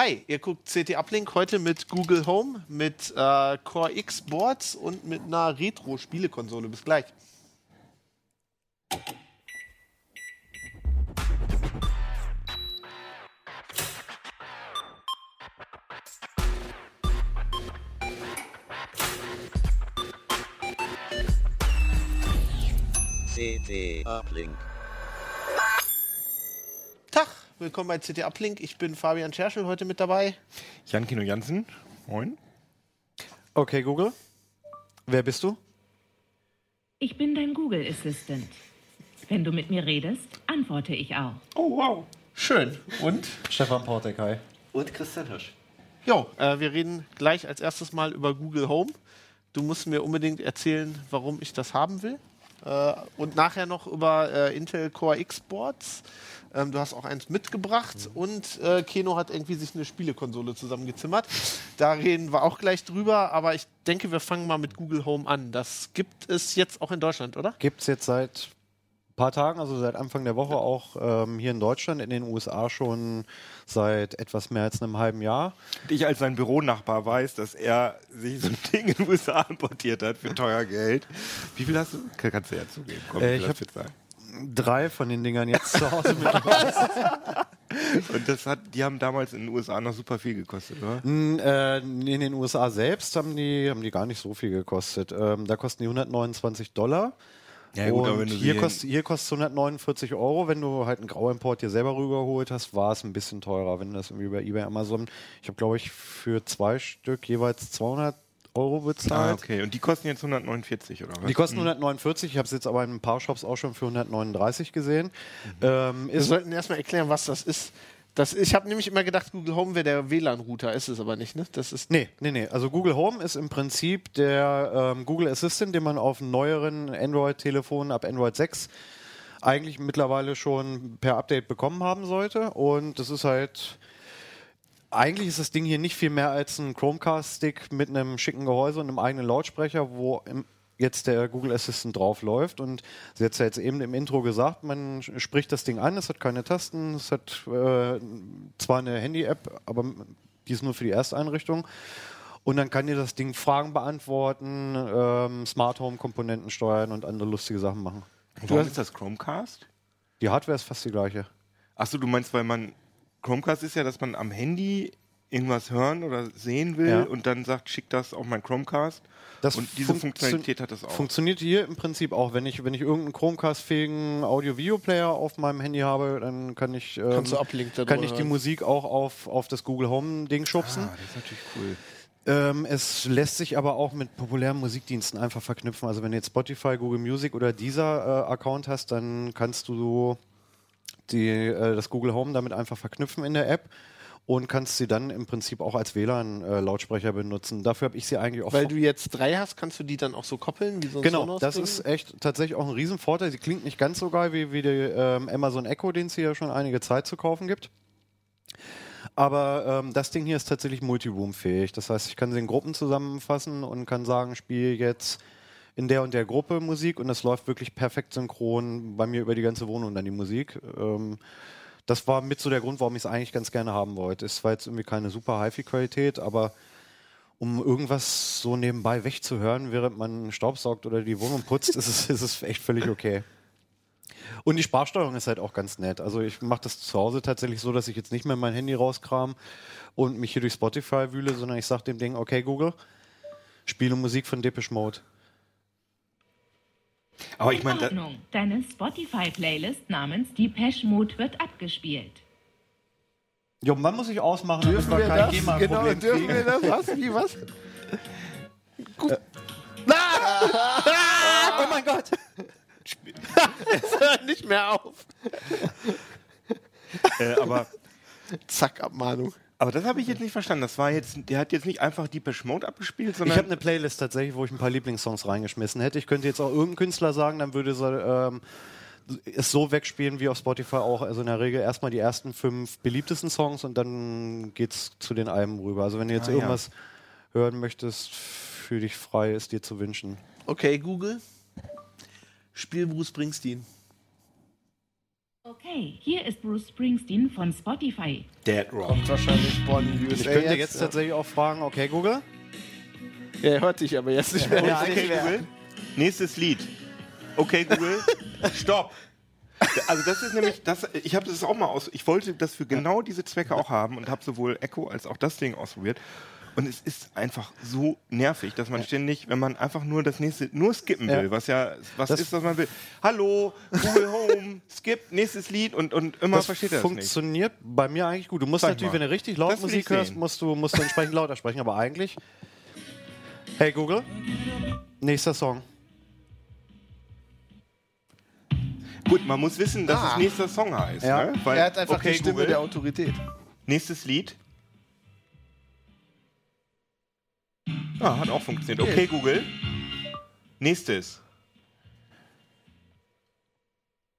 Hi, ihr guckt CT Uplink heute mit Google Home, mit äh, Core X Boards und mit einer Retro-Spielekonsole. Bis gleich. CT Uplink. Tag, willkommen bei CT Uplink. Ich bin Fabian Scherschel heute mit dabei. Jan Kino Jansen, moin. Okay, Google. Wer bist du? Ich bin dein Google Assistant. Wenn du mit mir redest, antworte ich auch. Oh, wow. Schön. Und? Stefan Portek, hi. Und Christian Hirsch. Jo, äh, wir reden gleich als erstes mal über Google Home. Du musst mir unbedingt erzählen, warum ich das haben will. Äh, und nachher noch über äh, Intel Core X Boards. Ähm, du hast auch eins mitgebracht und äh, Keno hat irgendwie sich eine Spielekonsole zusammengezimmert. Da reden wir auch gleich drüber, aber ich denke, wir fangen mal mit Google Home an. Das gibt es jetzt auch in Deutschland, oder? Gibt es jetzt seit paar Tagen, also seit Anfang der Woche auch ähm, hier in Deutschland, in den USA schon seit etwas mehr als einem halben Jahr. Und ich als sein Büronachbar weiß, dass er sich so ein Ding in den USA importiert hat für teuer Geld. Wie viel hast du? Kannst du ja zugeben. Komm, Äh, ich viel hab- hast du jetzt? Drei von den Dingern jetzt zu Hause mit. Und das hat, die haben damals in den USA noch super viel gekostet, oder? Äh, in den USA selbst haben die, haben die gar nicht so viel gekostet. Ähm, da kosten die 129 Dollar. Ja, gut, und aber wenn du hier, kostet, hier kostet es 149 Euro. Wenn du halt einen Grauimport dir selber rübergeholt hast, war es ein bisschen teurer. Wenn du das irgendwie über eBay, Amazon, ich habe glaube ich für zwei Stück jeweils 200 Euro bezahlt. Ah, okay. Und die kosten jetzt 149, oder was? Die kosten 149, ich habe es jetzt aber in ein paar Shops auch schon für 139 gesehen. Ähm, Wir sollten erstmal erklären, was das ist. Das, ich habe nämlich immer gedacht, Google Home wäre der WLAN-Router, ist es aber nicht, ne? Das ist nee, nee, nee. Also Google Home ist im Prinzip der ähm, Google Assistant, den man auf neueren Android-Telefonen ab Android 6 eigentlich mittlerweile schon per Update bekommen haben sollte. Und das ist halt. Eigentlich ist das Ding hier nicht viel mehr als ein Chromecast-Stick mit einem schicken Gehäuse und einem eigenen Lautsprecher, wo im, jetzt der Google Assistant drauf läuft. Und sie hat es ja jetzt eben im Intro gesagt, man spricht das Ding an, es hat keine Tasten, es hat äh, zwar eine Handy-App, aber die ist nur für die Ersteinrichtung. Und dann kann dir das Ding Fragen beantworten, ähm, Smart Home-Komponenten steuern und andere lustige Sachen machen. Warum ist das Chromecast? Die Hardware ist fast die gleiche. Achso, du meinst, weil man. Chromecast ist ja, dass man am Handy irgendwas hören oder sehen will Ja. und dann sagt, schick das auf mein Chromecast. Das und diese funktio- Funktionalität hat das auch. Funktioniert hier im Prinzip auch. Wenn ich, wenn ich irgendeinen Chromecast-fähigen Audio-Video-Player auf meinem Handy habe, dann kann ich, ähm, kann ich die. Musik auch auf, auf das Google Home-Ding schubsen. ah, das ist natürlich cool. Ähm, es lässt sich aber auch mit populären Musikdiensten einfach verknüpfen. Also wenn du jetzt Spotify, Google Music oder dieser äh, Account hast, dann kannst du die, äh, das Google Home damit einfach verknüpfen in der App und kannst sie dann im Prinzip auch als WLAN-Lautsprecher benutzen. Dafür habe ich sie eigentlich auch Weil du jetzt drei hast, kannst du die dann auch so koppeln, wie so ein Genau, Sonos das ist echt tatsächlich auch ein Riesenvorteil. Sie klingt nicht ganz so geil wie, wie der ähm, Amazon Echo, den es hier schon einige Zeit zu kaufen gibt. Aber ähm, das Ding hier ist tatsächlich Multiroom-fähig. Das heißt, ich kann sie in Gruppen zusammenfassen und kann sagen, spiele jetzt in der und der Gruppe Musik und das läuft wirklich perfekt synchron bei mir über die ganze Wohnung dann die Musik. Ähm, das war mit so der Grund, warum ich es eigentlich ganz gerne haben wollte. Es war jetzt irgendwie keine super HiFi-Qualität, aber um irgendwas so nebenbei wegzuhören, während man Staubsaugt oder die Wohnung putzt, ist es, ist es echt völlig okay. Und die Sprachsteuerung ist halt auch ganz nett. Also ich mache das zu Hause tatsächlich so, dass ich jetzt nicht mehr mein Handy rauskram und mich hier durch Spotify wühle, sondern ich sage dem Ding, okay Google, spiele Musik von Depeche Mode. Aber ich In meine, Ordnung. Deine Spotify-Playlist namens Depeche Mode wird abgespielt. Jo, wann muss ich ausmachen, Dürfen wir kein das? Genau, dürfen kriegen? wir das? Was? Wie, was? Gut. Oh mein Gott! Es hört nicht mehr auf. äh, aber, Zack, Abmahnung. Aber das habe ich jetzt nicht verstanden. Das war jetzt, der hat jetzt nicht einfach Deepesh Mode abgespielt, Ich sondern. habe eine Playlist tatsächlich, wo ich ein paar Lieblingssongs reingeschmissen hätte. Ich könnte jetzt auch irgendeinen Künstler sagen, dann würde ähm, es so wegspielen wie auf Spotify auch. Also in der Regel erstmal die ersten fünf beliebtesten Songs und dann geht's zu den Alben rüber. Also wenn du jetzt Ah, ja. irgendwas hören möchtest, für dich frei ist dir zu wünschen. Okay, Google. Spiel Bruce Springsteen. Okay, hier ist Bruce Springsteen von Spotify. Dead Rock. Kommt wahrscheinlich von USA. Ich könnte jetzt ja. tatsächlich auch fragen, okay, Google? Ja, er hört dich aber jetzt nicht mehr. Ja, okay, Google. Nächstes Lied. Okay, Google. Stopp. Also das ist nämlich, das, ich habe das auch mal aus, ich wollte das für genau diese Zwecke auch haben und habe sowohl Echo als auch das Ding ausprobiert. Und es ist einfach so nervig, dass man ständig, wenn man einfach nur das nächste, nur skippen will, Ja. was ja, was Das- ist, was man will. Hallo, Google Home, skip, nächstes Lied und, und immer Das versteht er das nicht. funktioniert bei mir eigentlich gut. Du musst Sag natürlich, mal. wenn du richtig laut Musik hörst, musst du, musst du entsprechend lauter sprechen. Aber eigentlich. Hey Google, nächster Song. Gut, man muss wissen, dass Ah. es nächster Song heißt. Ja. Ne? Weil, Er hat einfach okay, die Stimme Google, der Autorität. Nächstes Lied. Ah, hat auch funktioniert. Okay, Google. Nächstes.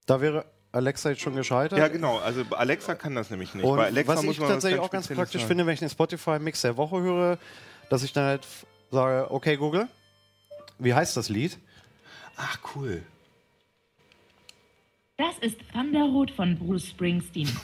Da wäre Alexa jetzt schon gescheitert. Ja, genau. Also Alexa kann das nämlich nicht. Und Bei Alexa was muss ich man tatsächlich auch ganz praktisch sagen. finde, wenn ich den Spotify-Mix der Woche höre, dass ich dann halt sage, okay Google, wie heißt das Lied? Ach, cool. Das ist Thunderroad von Bruce Springsteen.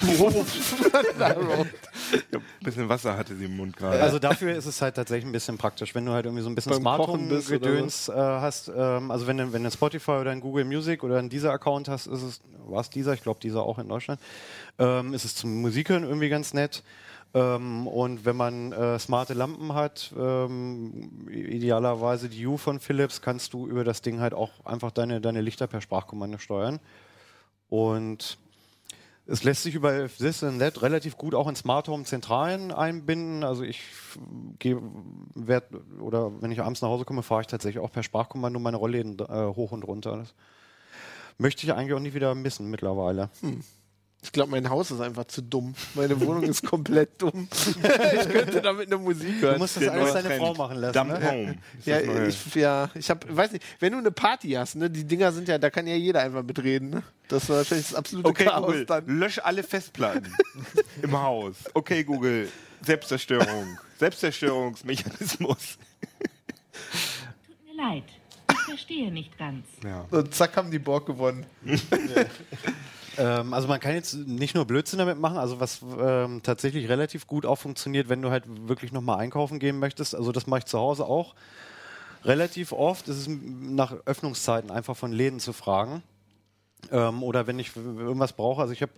Ja, ein bisschen Wasser hatte sie im Mund gerade. Also dafür ist es halt tatsächlich ein bisschen praktisch, wenn du halt irgendwie so ein bisschen Beim Smart Kochen Home bist oder Gedöns äh, hast. Ähm, also wenn du, wenn du Spotify oder ein Google Music oder einen dieser Account hast, ist es, war es dieser, ich glaube dieser auch in Deutschland, ähm, ist es zum Musikhören irgendwie ganz nett. Ähm, und wenn man äh, smarte Lampen hat, ähm, idealerweise die U von Philips, kannst du über das Ding halt auch einfach deine, deine Lichter per Sprachkommando steuern. Und es lässt sich über This and That relativ gut auch in Smart Home Zentralen einbinden. Also ich gehe, werd, oder wenn ich abends nach Hause komme, fahre ich tatsächlich auch per Sprachkommando meine Rollläden äh, hoch und runter. Das möchte ich eigentlich auch nicht wieder missen mittlerweile. Ich glaube, mein Haus ist einfach zu dumm. Meine Wohnung ist komplett dumm. ich könnte damit eine Musik Du hören. musst das alles deine Trend. Frau machen lassen. Dump Ne? Home. Ja, ich, ja, ich hab, weiß nicht, wenn du eine Party hast, ne, die Dinger sind ja, da kann ja jeder einfach mitreden, ne? Das war wahrscheinlich das absolute Okay, Chaos Google, dann. lösch alle Festplatten im Haus. Okay, Google, Selbstzerstörung. Selbstzerstörungsmechanismus. Tut mir leid. Ich verstehe nicht ganz. Ja. Und zack haben die Borg gewonnen. Ähm, also man kann jetzt nicht nur Blödsinn damit machen, also was ähm, tatsächlich relativ gut auch funktioniert, wenn du halt wirklich nochmal einkaufen gehen möchtest. Also das mache ich zu Hause auch relativ oft. Es ist nach Öffnungszeiten einfach von Läden zu fragen. Ähm, oder wenn ich irgendwas brauche. Also ich habe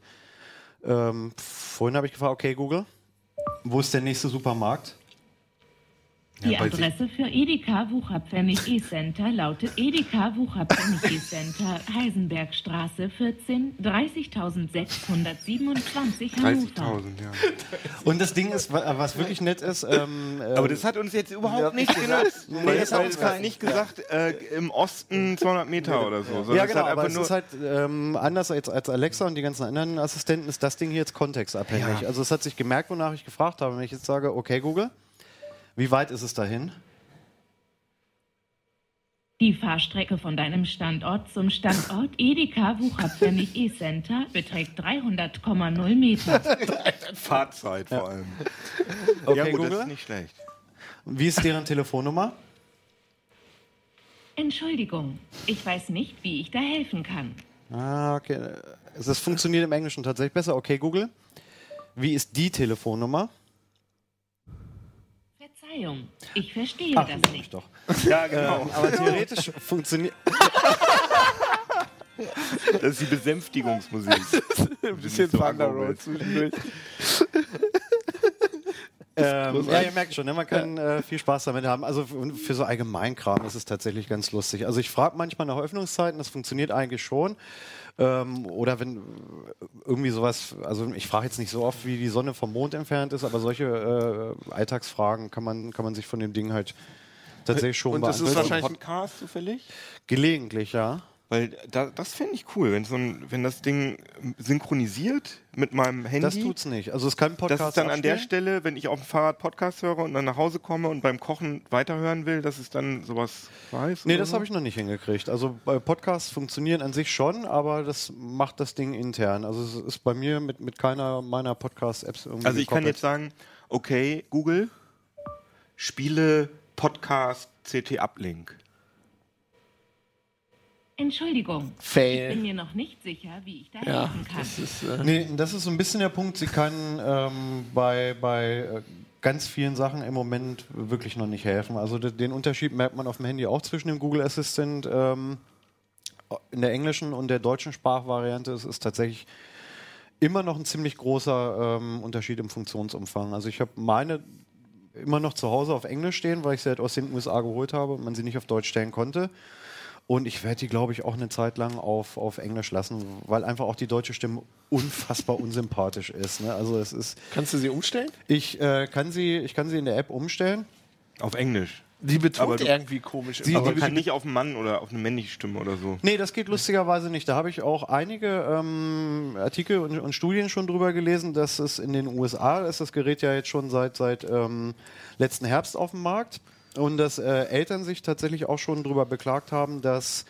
ähm, vorhin habe ich gefragt, okay Google, wo ist der nächste Supermarkt? Die sich- Adresse für Edeka Wucherpfennig E-Center lautet Edeka Wucherpfennig E-Center, Heisenbergstraße 14, 30.627 Hannover. 30.000, ja. Und das Ding ist, wa- was wirklich nett ist, ähm, äh, Aber das hat uns jetzt überhaupt nicht genutzt. Nee, das hat uns gar nicht gesagt, äh, im Osten 200 Meter oder so. sondern Ja, genau, hat aber es ist halt ähm, anders als, als Alexa und die ganzen anderen Assistenten, ist das Ding hier jetzt kontextabhängig. Ja. Also es hat sich gemerkt, wonach ich gefragt habe. Wenn ich jetzt sage, okay Google, wie weit ist es dahin? Die Fahrstrecke von deinem Standort zum Standort Edeka Wucherpfennig E-Center beträgt 300,0 Meter. Fahrzeit vor allem. Okay ja gut, das Google, ist nicht schlecht. wie ist deren Telefonnummer? Entschuldigung, ich weiß nicht, wie ich da helfen kann. Ah, okay. Das funktioniert im Englischen tatsächlich besser. Okay Google, wie ist die Telefonnummer? Verzeihung, ich verstehe Ach, das ich nicht. doch. Ja, genau. Ähm, aber theoretisch funktioniert. Das ist die Besänftigungsmusik. Ein bisschen Thunder bist. zwischendurch. Ähm, ja, ihr merkt schon, ne? man kann äh, viel Spaß damit haben. Also für, für so Allgemeinkram ist es tatsächlich ganz lustig. Also ich frage manchmal nach Öffnungszeiten, das funktioniert eigentlich schon. Ähm, oder wenn äh, irgendwie sowas, also ich frage jetzt nicht so oft, wie die Sonne vom Mond entfernt ist, aber solche äh, Alltagsfragen kann man, kann man sich von dem Ding halt tatsächlich schon Und das ist wahrscheinlich- Podcast zufällig? Gelegentlich, ja. Weil da, das fände ich cool, wenn, so ein, wenn das Ding synchronisiert mit meinem Handy. Das tut's nicht. Also es kann Podcast Das ist dann an der abspielen. Stelle, wenn ich auf dem Fahrrad Podcast höre und dann nach Hause komme und beim Kochen weiterhören will, dass es dann sowas weiß. Nee, das so? habe ich noch nicht hingekriegt. Also bei Podcasts funktionieren an sich schon, aber das macht das Ding intern. Also es ist bei mir mit, mit keiner meiner Podcast-Apps irgendwie Also ich kann gekoppelt. jetzt sagen, okay, Google, spiele Podcast CT Uplink. Entschuldigung. Ich bin Fail. mir noch nicht sicher, wie ich da Ja, helfen kann. das ist. Äh, Nee, das ist so ein bisschen der Punkt. Sie kann ähm, bei, bei äh, ganz vielen Sachen im Moment wirklich noch nicht helfen. Also de- den Unterschied merkt man auf dem Handy auch zwischen dem Google Assistant ähm, in der englischen und der deutschen Sprachvariante. Es ist tatsächlich immer noch ein ziemlich großer ähm, Unterschied im Funktionsumfang. Also ich habe meine immer noch zu Hause auf Englisch stehen, weil ich sie halt aus den USA geholt habe und man sie nicht auf Deutsch stellen konnte. Und ich werde die, glaube ich, auch eine Zeit lang auf, auf Englisch lassen, weil einfach auch die deutsche Stimme unfassbar unsympathisch ist. Ne? Also es ist, kannst du sie umstellen? ich, äh, kann sie, ich kann sie in der App umstellen. Auf Englisch. Die betont irgendwie komisch. Sie-. Aber kann nicht auf einen Mann oder auf eine männliche Stimme oder so. Nee, das geht lustigerweise nicht. Da habe ich auch einige ähm, Artikel und, und Studien schon drüber gelesen, dass es in den USA ist das Gerät ja jetzt schon seit, seit ähm, letzten Herbst auf dem Markt und dass äh, Eltern sich tatsächlich auch schon drüber beklagt haben, dass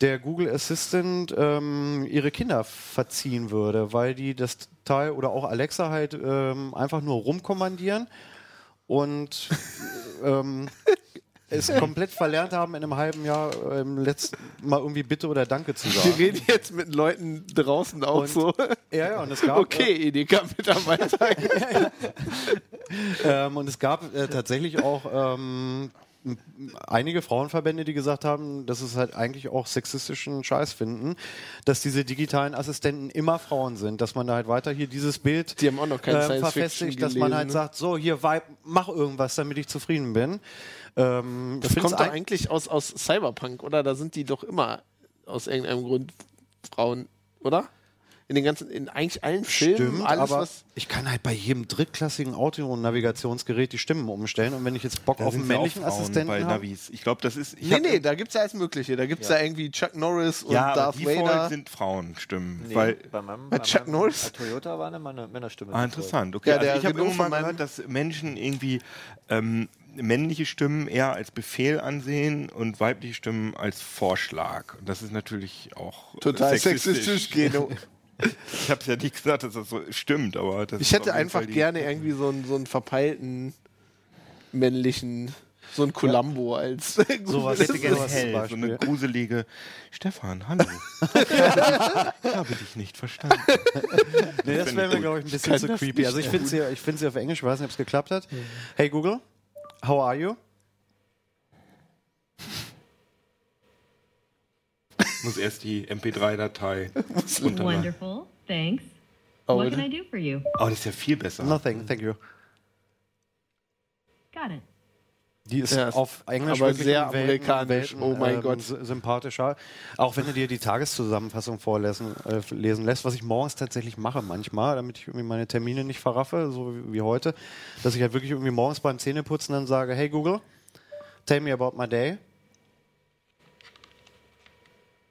der Google Assistant ähm, ihre Kinder verziehen würde, weil die das Teil oder auch Alexa halt ähm, einfach nur rumkommandieren und ähm, es komplett verlernt haben, in einem halben Jahr ähm, letzten Mal irgendwie Bitte oder Danke zu Wir sagen. reden jetzt mit Leuten draußen auch Und- so. Ja, ja, und es gab, Okay, Edeka-Mitarbeiter. ähm, und es gab äh, tatsächlich auch ähm, einige Frauenverbände, die gesagt haben, dass es halt eigentlich auch sexistischen Scheiß finden, dass diese digitalen Assistenten immer Frauen sind, dass man da halt weiter hier dieses Bild Die Science verfestigt, dass man halt ne? sagt, so hier Vibe, mach irgendwas, damit ich zufrieden bin. Ähm, Das kommt doch eig- eigentlich aus, aus Cyberpunk, oder? Da sind die doch immer aus irgendeinem Grund Frauen, oder? In den ganzen, in eigentlich allen Filmen, Stimmt, alles aber was. ich kann halt bei jedem drittklassigen Auto-Navigationsgerät die Stimmen umstellen und wenn ich jetzt Bock Da auf einen männlichen Assistenten bei habe, Navis. Ich glaube, das ist. Ich Nee, nee, da gibt's ja alles Mögliche. Da gibt's ja, irgendwie Chuck Norris und ja, aber Darth Default Vader. sind Frauenstimmen. Nee, Weil, bei meinem, Bei bei Chuck meinem Norris? Toyota war eine Männer- Männerstimme. ah, interessant. Okay, Ja, also der ich habe irgendwann mal gehört, dass Menschen irgendwie ähm, männliche Stimmen eher als Befehl ansehen und weibliche Stimmen als Vorschlag. Und das ist natürlich auch Total sexistisch, Geno. Ich habe es ja nicht gesagt, dass das so stimmt, aber das Ich hätte einfach gerne irgendwie so einen, so einen verpeilten männlichen, so einen Columbo als. Sowas. Ich hätte gerne zum hell, so eine gruselige Stefan, hallo. ich habe dich nicht verstanden. Nee, das wäre mir, glaube ich, ein bisschen zu creepy. Also ich finde sie, ich find sie auf Englisch, ich weiß nicht, ob es geklappt hat. Hey Google, how are you? Muss erst die MP3-Datei runterladen. Wonderful. Thanks. Oh, what can I do for you? Oh, das ist ja viel besser. Nothing, thank you. Got it. Die ist Ja, auf Englisch aber sehr amerikanisch. Welten, Oh mein ähm, Gott. sy- Sympathischer. Auch wenn du dir die Tageszusammenfassung vorlesen äh, lesen lässt, was ich morgens tatsächlich mache manchmal, damit ich irgendwie meine Termine nicht verraffe, so wie, wie heute, dass ich halt wirklich irgendwie morgens beim Zähneputzen dann sage, hey Google, tell me about my day.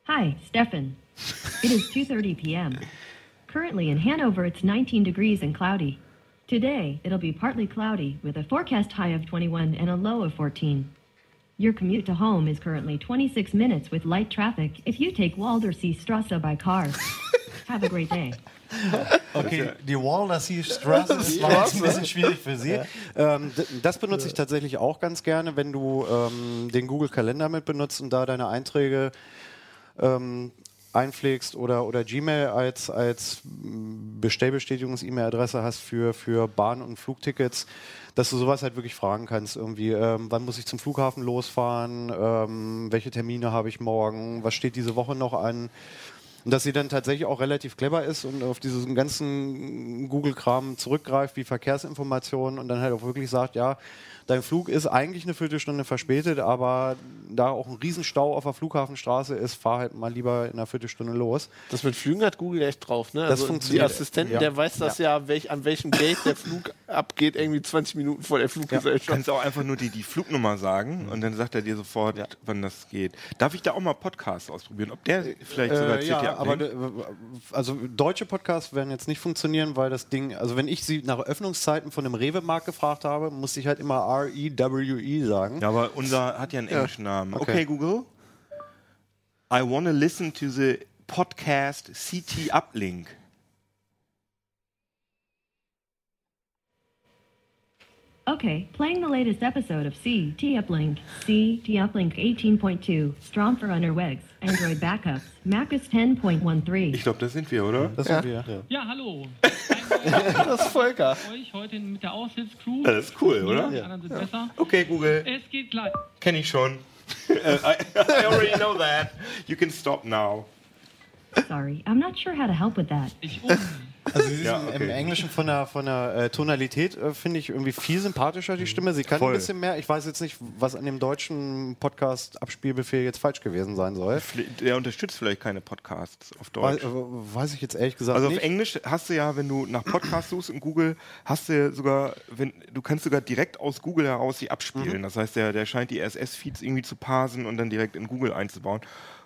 Hi, Stefan. It is 2:30 p.m. Currently in Hanover it's 19 degrees and cloudy. Today it'll be partly cloudy with a forecast high of 21 and a low of 14. Your commute to home is currently 26 minutes with light traffic if you take Waldersee Strasse by car. Have a great day. Okay, die Waldersee Straße ist ein bisschen schwierig für Sie. Ähm, d- das benutze ich tatsächlich auch ganz gerne, wenn du ähm, den Google Kalender mit benutzt und da deine Einträge ähm, einpflegst oder, oder Gmail als, als Bestellbestätigungs-E-Mail-Adresse hast für, für Bahn- und Flugtickets, dass du sowas halt wirklich fragen kannst. Irgendwie, ähm, wann muss ich zum Flughafen losfahren? Ähm, welche Termine habe ich morgen? Was steht diese Woche noch an? Und dass sie dann tatsächlich auch relativ clever ist und auf diesen ganzen Google-Kram zurückgreift, wie Verkehrsinformationen und dann halt auch wirklich sagt, ja, dein Flug ist eigentlich eine Viertelstunde verspätet, aber da auch ein Riesenstau auf der Flughafenstraße ist, fahr halt mal lieber in einer Viertelstunde los. Das mit Flügen hat Google echt drauf, ne? Das also funktioniert. Die Assistenten, Ja. der weiß das ja, welch, an welchem Gate der Flug abgeht, irgendwie 20 Minuten vor der Du Fluggesellschaft. kannst auch einfach nur die, die Flugnummer sagen und dann sagt er dir sofort, wann das geht. Darf ich da auch mal Podcasts ausprobieren? Ob der vielleicht sogar Äh, ja, aber also deutsche Podcasts werden jetzt nicht funktionieren, weil das Ding, also wenn ich sie nach Öffnungszeiten von einem Rewe-Markt gefragt habe, musste ich halt immer R-E-W-E sagen. Ja, aber unser hat ja einen englischen Namen. Okay. Okay. Google. I wanna listen to the podcast CT Uplink. Okay, playing the latest episode of C, T Uplink, C, T Uplink 18.2, Strom for Underwegs, Android Backups, MacOS 10.13. Ich glaube, das sind wir, oder? Das sind wir. Ja. Ja, hallo. Das ist Volker. euch heute mit der Aushilfscrew. Ja, das ist cool, oder? Die anderen sind besser. Okay, Google. Es geht gleich. Kenne ich schon. Uh, I, I already know that. You can stop now. Sorry, I'm not sure how to help with that. Ich um. Also sie Ja, sind okay. im Englischen von der, von der äh, Tonalität äh, finde ich irgendwie viel sympathischer, die Stimme. Sie kann Voll. ein bisschen mehr. Ich weiß jetzt nicht, was an dem deutschen Podcast-Abspielbefehl jetzt falsch gewesen sein soll. Der unterstützt vielleicht keine Podcasts auf Weiß, Deutsch. äh, weiß ich jetzt ehrlich gesagt Also auf nicht. Englisch hast du ja, wenn du nach Podcasts suchst in Google, hast du sogar, wenn du kannst sogar direkt aus Google heraus die abspielen. Das heißt, der, der scheint die RSS-Feeds irgendwie zu parsen und dann direkt in Google einzubauen.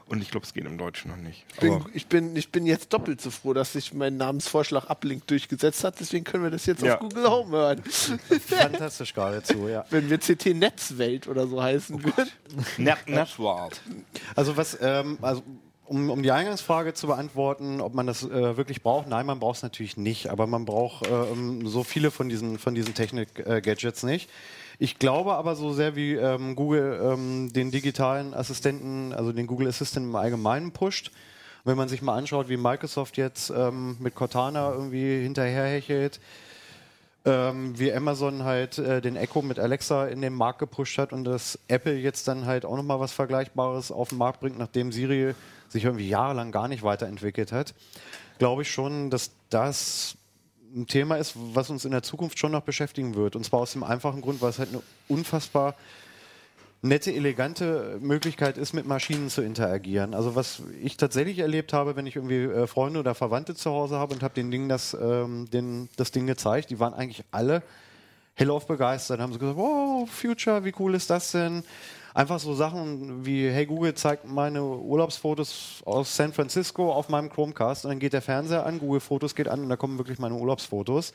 Und ich glaube, es geht im Deutschen noch nicht. Ich bin, ich, bin, ich bin jetzt doppelt so froh, dass sich mein Namensvorschlag Uplink durchgesetzt hat. Deswegen können wir das jetzt Ja. auf Google Home hören. Fantastisch geradezu, ja. Wenn wir CT Netzwelt oder so heißen würden. Net Networld. Also was, ähm, also um, um die Eingangsfrage zu beantworten, ob man das äh, wirklich braucht, nein, man braucht es natürlich nicht, aber man braucht ähm, so viele von diesen, von diesen Technik-Gadgets nicht. Ich glaube aber so sehr wie ähm, Google ähm, den digitalen Assistenten, also den Google Assistant im Allgemeinen pusht, wenn man sich mal anschaut, wie Microsoft jetzt ähm, mit Cortana irgendwie hinterherhechelt, ähm, wie Amazon halt äh, den Echo mit Alexa in den Markt gepusht hat und dass Apple jetzt dann halt auch nochmal was Vergleichbares auf den Markt bringt, nachdem Siri sich irgendwie jahrelang gar nicht weiterentwickelt hat, glaube ich schon, dass das ein Thema ist, was uns in der Zukunft schon noch beschäftigen wird. Und zwar aus dem einfachen Grund, weil es halt eine unfassbar nette, elegante Möglichkeit ist, mit Maschinen zu interagieren. Also was ich tatsächlich erlebt habe, wenn ich irgendwie äh, Freunde oder Verwandte zu Hause habe und habe den Ding das, ähm, den, das Ding gezeigt, die waren eigentlich alle hellauf begeistert, haben sie gesagt, wow, Future, wie cool ist das denn? Einfach so Sachen wie, hey Google zeigt meine Urlaubsfotos aus San Francisco auf meinem Chromecast und dann geht der Fernseher an, Google Fotos geht an und da kommen wirklich meine Urlaubsfotos.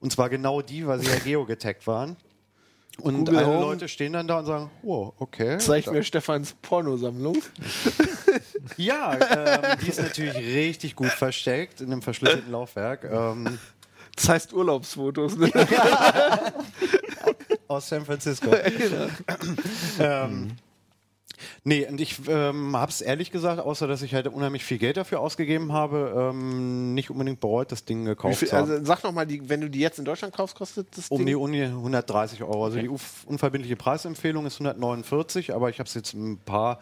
Und zwar genau die, weil sie ja geogetaggt waren. Und Google alle Home Leute stehen dann da und sagen, wow, okay. Zeigt mir Stefans Pornosammlung. Ja, ähm, die ist natürlich richtig gut versteckt in einem verschlüsselten Laufwerk. Ähm, Das heißt Urlaubsfotos. Ne? aus San Francisco. ähm, nee, und ich ähm, habe es ehrlich gesagt, außer dass ich halt unheimlich viel Geld dafür ausgegeben habe, ähm, nicht unbedingt bereut, das Ding gekauft viel, zu haben. also sag nochmal, wenn du die jetzt in Deutschland kaufst, kostet das um Ding? die Uni 130 Euro. Also die uf- unverbindliche Preisempfehlung ist 149, aber ich habe es jetzt in ein paar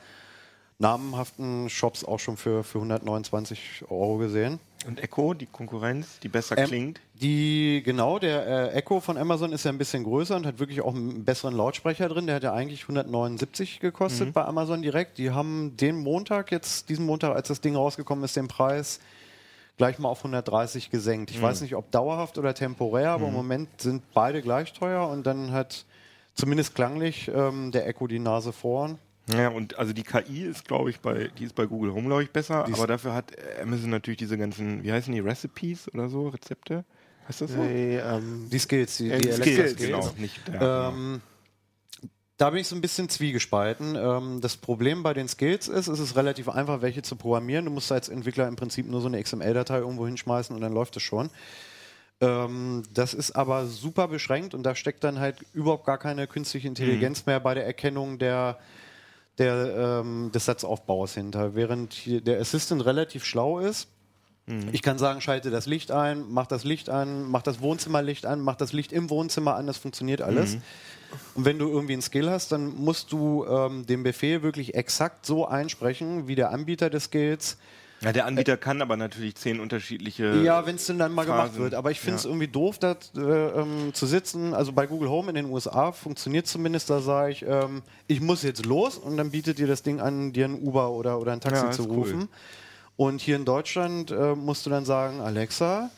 namenhaften Shops auch schon für, für 129 Euro gesehen. Und Echo, die Konkurrenz, die besser Ähm, klingt. Die, genau, der äh, Echo von Amazon ist ja ein bisschen größer und hat wirklich auch einen besseren Lautsprecher drin. Der hat ja eigentlich 179 gekostet Mhm. bei Amazon direkt. Die haben den Montag, jetzt diesen Montag, als das Ding rausgekommen ist, den Preis gleich mal auf 130 gesenkt. Ich Mhm. weiß nicht, ob dauerhaft oder temporär, aber im Moment sind beide gleich teuer und dann hat zumindest klanglich ähm, der Echo die Nase vorn. Ja, und also die KI ist, glaube ich, bei, die ist bei Google Home, glaube ich, besser, Die aber dafür hat Amazon natürlich diese ganzen, wie heißen die, Recipes oder so, Rezepte? Heißt das so? Nee, ähm, Die Skills, die, Ja, die Alexa Skills, Skills. genau, nicht der. Ähm, da bin ich so ein bisschen zwiegespalten. Ähm, das Problem bei den Skills ist, es ist relativ einfach, welche zu programmieren. Du musst als Entwickler im Prinzip nur so eine XML-Datei irgendwo hinschmeißen und dann läuft es schon. Ähm, das ist aber super beschränkt und da steckt dann halt überhaupt gar keine künstliche Intelligenz mehr bei der Erkennung der, der, ähm, des Satzaufbaus hinter. Während hier der Assistant relativ schlau ist, ich kann sagen, schalte das Licht ein, mach das Licht an, mach das Wohnzimmerlicht an, mach das Licht im Wohnzimmer an, das funktioniert alles. Und wenn du irgendwie einen Skill hast, dann musst du ähm, den Befehl wirklich exakt so einsprechen, wie der Anbieter des Skills. ja, der Anbieter kann aber natürlich zehn unterschiedliche. Ja, wenn es denn dann mal gemacht Phasen. wird. Aber ich finde es Ja. irgendwie doof, da äh, ähm, zu sitzen. Also bei Google Home in den USA funktioniert zumindest, da sage ich, ähm, ich muss jetzt los und dann bietet dir das Ding an, dir ein Uber oder, oder ein Taxi Ja, zu ist cool. Und hier in Deutschland äh, musst du dann sagen, Alexa,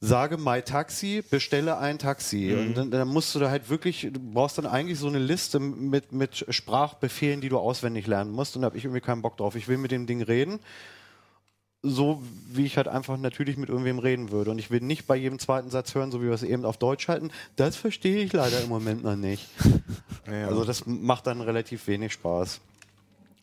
sage My Taxi, bestelle ein Taxi. Mhm. Und dann, dann musst du da halt wirklich, du brauchst dann eigentlich so eine Liste mit, mit Sprachbefehlen, die du auswendig lernen musst. Und da habe ich irgendwie keinen Bock drauf. Ich will mit dem Ding reden so wie ich halt einfach natürlich mit irgendwem reden würde. Und ich will nicht bei jedem zweiten Satz hören, so wie wir es eben auf Deutsch halten. Das verstehe ich leider im Moment noch nicht. Ja. Also das macht dann relativ wenig Spaß.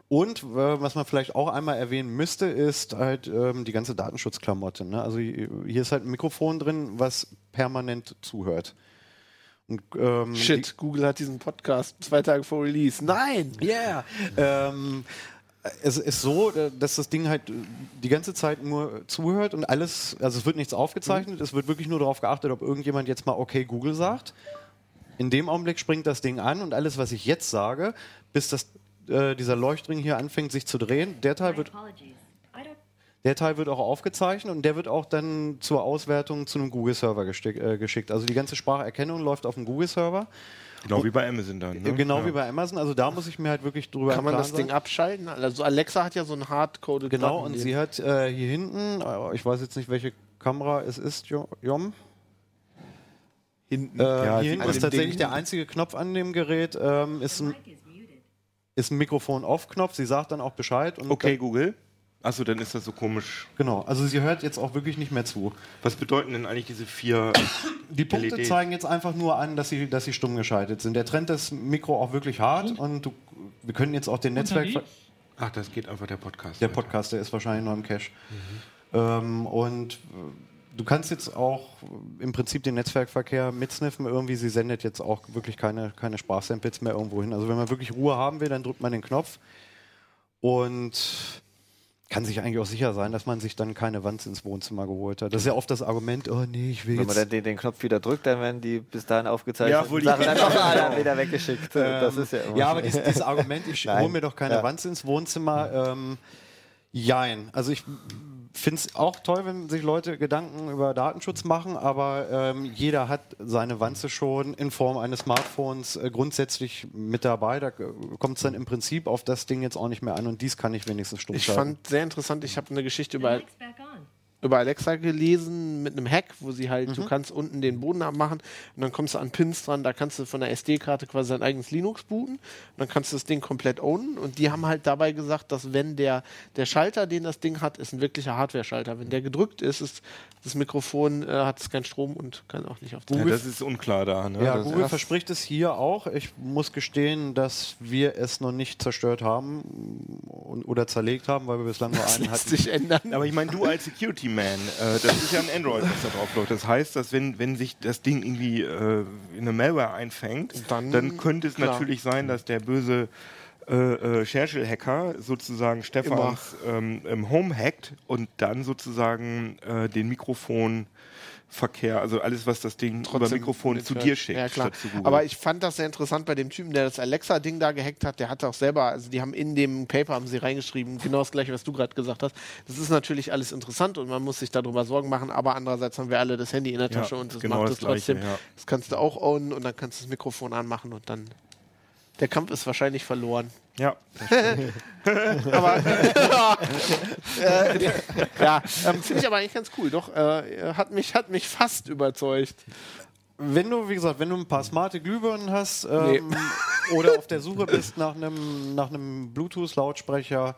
Und äh, was man vielleicht auch einmal erwähnen müsste, ist halt ähm, die ganze Datenschutzklamotte. Ne? Also hier ist halt ein Mikrofon drin, was permanent zuhört. Und, ähm, Shit, Google hat diesen Podcast zwei Tage vor Release. Nein! Yeah. ähm, es ist so, äh, dass das Ding halt äh, die ganze Zeit nur zuhört und alles, also es wird nichts aufgezeichnet, es wird wirklich nur darauf geachtet, ob irgendjemand jetzt mal okay Google sagt. In dem Augenblick springt das Ding an und alles, was ich jetzt sage, bis das, äh, dieser Leuchtring hier anfängt sich zu drehen, der Teil wird der Teil wird auch aufgezeichnet und der wird auch dann zur Auswertung zu einem Google-Server äh, geschickt. Also die ganze Spracherkennung läuft auf dem Google-Server. Genau wie bei Amazon dann. Ne? Genau ja. wie bei Amazon. Also da muss ich mir halt wirklich drüber Kann man das sein. Ding abschalten? Also Alexa hat ja so einen hardcoded Genau, und sie hat äh, hier hinten, äh, ich weiß jetzt nicht, welche Kamera es ist, Jo- Jom. hinten. Äh, Ja, hier hinten ist tatsächlich Ding. der einzige Knopf an dem Gerät, ähm, ist, ein. Ist ein Mikrofon-Off-Knopf. Sie sagt dann auch Bescheid. Und Okay, dann, Google. Achso, dann ist das so komisch. genau, also sie hört jetzt auch wirklich nicht mehr zu. Was bedeuten denn eigentlich diese vier Die Punkte LEDs? zeigen jetzt einfach nur an, dass sie, dass sie stumm geschaltet sind. Der trennt das Mikro auch wirklich hart und du, wir können jetzt auch den Netzwerk... Ach, das geht einfach der Podcast. Der weiter. Podcast, der ist wahrscheinlich noch im Cache. Ähm, und äh, du kannst jetzt auch äh, im Prinzip den Netzwerkverkehr mitsniffen. Irgendwie, sie sendet jetzt auch wirklich keine, keine Sprachsamples mehr irgendwo hin. Also wenn man wirklich Ruhe haben will, dann drückt man den Knopf und kann sich eigentlich auch sicher sein, dass man sich dann keine Wand ins Wohnzimmer geholt hat. Das ist ja oft das Argument, oh nee, ich will Wenn man dann den, den Knopf wieder drückt, dann werden die bis dahin aufgezeichnet Ja, wohl die- Sachen einfach alle wieder weggeschickt. das ist ja immer. Ähm, Ja, aber dieses, dieses Argument, ich hole mir doch keine Ja. Wanze ins Wohnzimmer, ähm, jein. Also ich finde es auch toll, wenn sich Leute Gedanken über Datenschutz machen, aber ähm, jeder hat seine Wanze schon in Form eines Smartphones äh, grundsätzlich mit dabei. Da kommt es dann im Prinzip auf das Ding jetzt auch nicht mehr an und dies kann ich wenigstens stumm Ich fand sehr interessant, ich habe eine Geschichte über, on. Über Alexa gelesen mit einem Hack, wo sie halt, Mhm. du kannst unten den Boden abmachen und dann kommst du an Pins dran, da kannst du von der SD-Karte quasi dein eigenes Linux booten und dann kannst du das Ding komplett ownen und die haben halt dabei gesagt, dass wenn der, der Schalter, den das Ding hat, ist ein wirklicher Hardware-Schalter. Wenn der gedrückt ist, ist das Mikrofon, äh, hat es keinen Strom und kann auch nicht auf Ja, Google. das ist unklar da. Ne? Ja, das Google verspricht es hier auch. Ich muss gestehen, dass wir es noch nicht zerstört haben oder zerlegt haben, weil wir bislang nur einen lässt hatten. sich ändern. Aber ich meine, du als Security Man, äh, das ist ja ein Android, was da drauf läuft. Das heißt, dass wenn, wenn sich das Ding irgendwie äh, in eine Malware einfängt, Dann- dann, könnte es klar. natürlich sein, dass der böse äh, äh, Scherschel-Hacker sozusagen Stefans ähm, Home hackt und dann sozusagen äh, den Mikrofonverkehr, also alles, was das Ding über trotzdem Mikrofon zu dir schickt, Ja, klar. Aber ich fand das sehr interessant bei dem Typen, der das Alexa-Ding da gehackt hat. Der hatte auch selber, also die haben in dem Paper haben sie reingeschrieben, genau das gleiche, was du gerade gesagt hast. Das ist natürlich alles interessant und man muss sich darüber Sorgen machen, aber andererseits haben wir alle das Handy in der Ja, Tasche und das genau macht das es trotzdem. Ja. Das kannst du auch ownen und dann kannst du das Mikrofon anmachen und dann. Der Kampf ist wahrscheinlich verloren. Ja, Aber äh, ja, ähm, finde ich aber eigentlich ganz cool. Doch, äh, hat mich, hat mich fast überzeugt. Wenn du, wie gesagt, wenn du ein paar smarte Glühbirnen hast ähm, oder auf der Suche bist nach einem nach einem Bluetooth-Lautsprecher,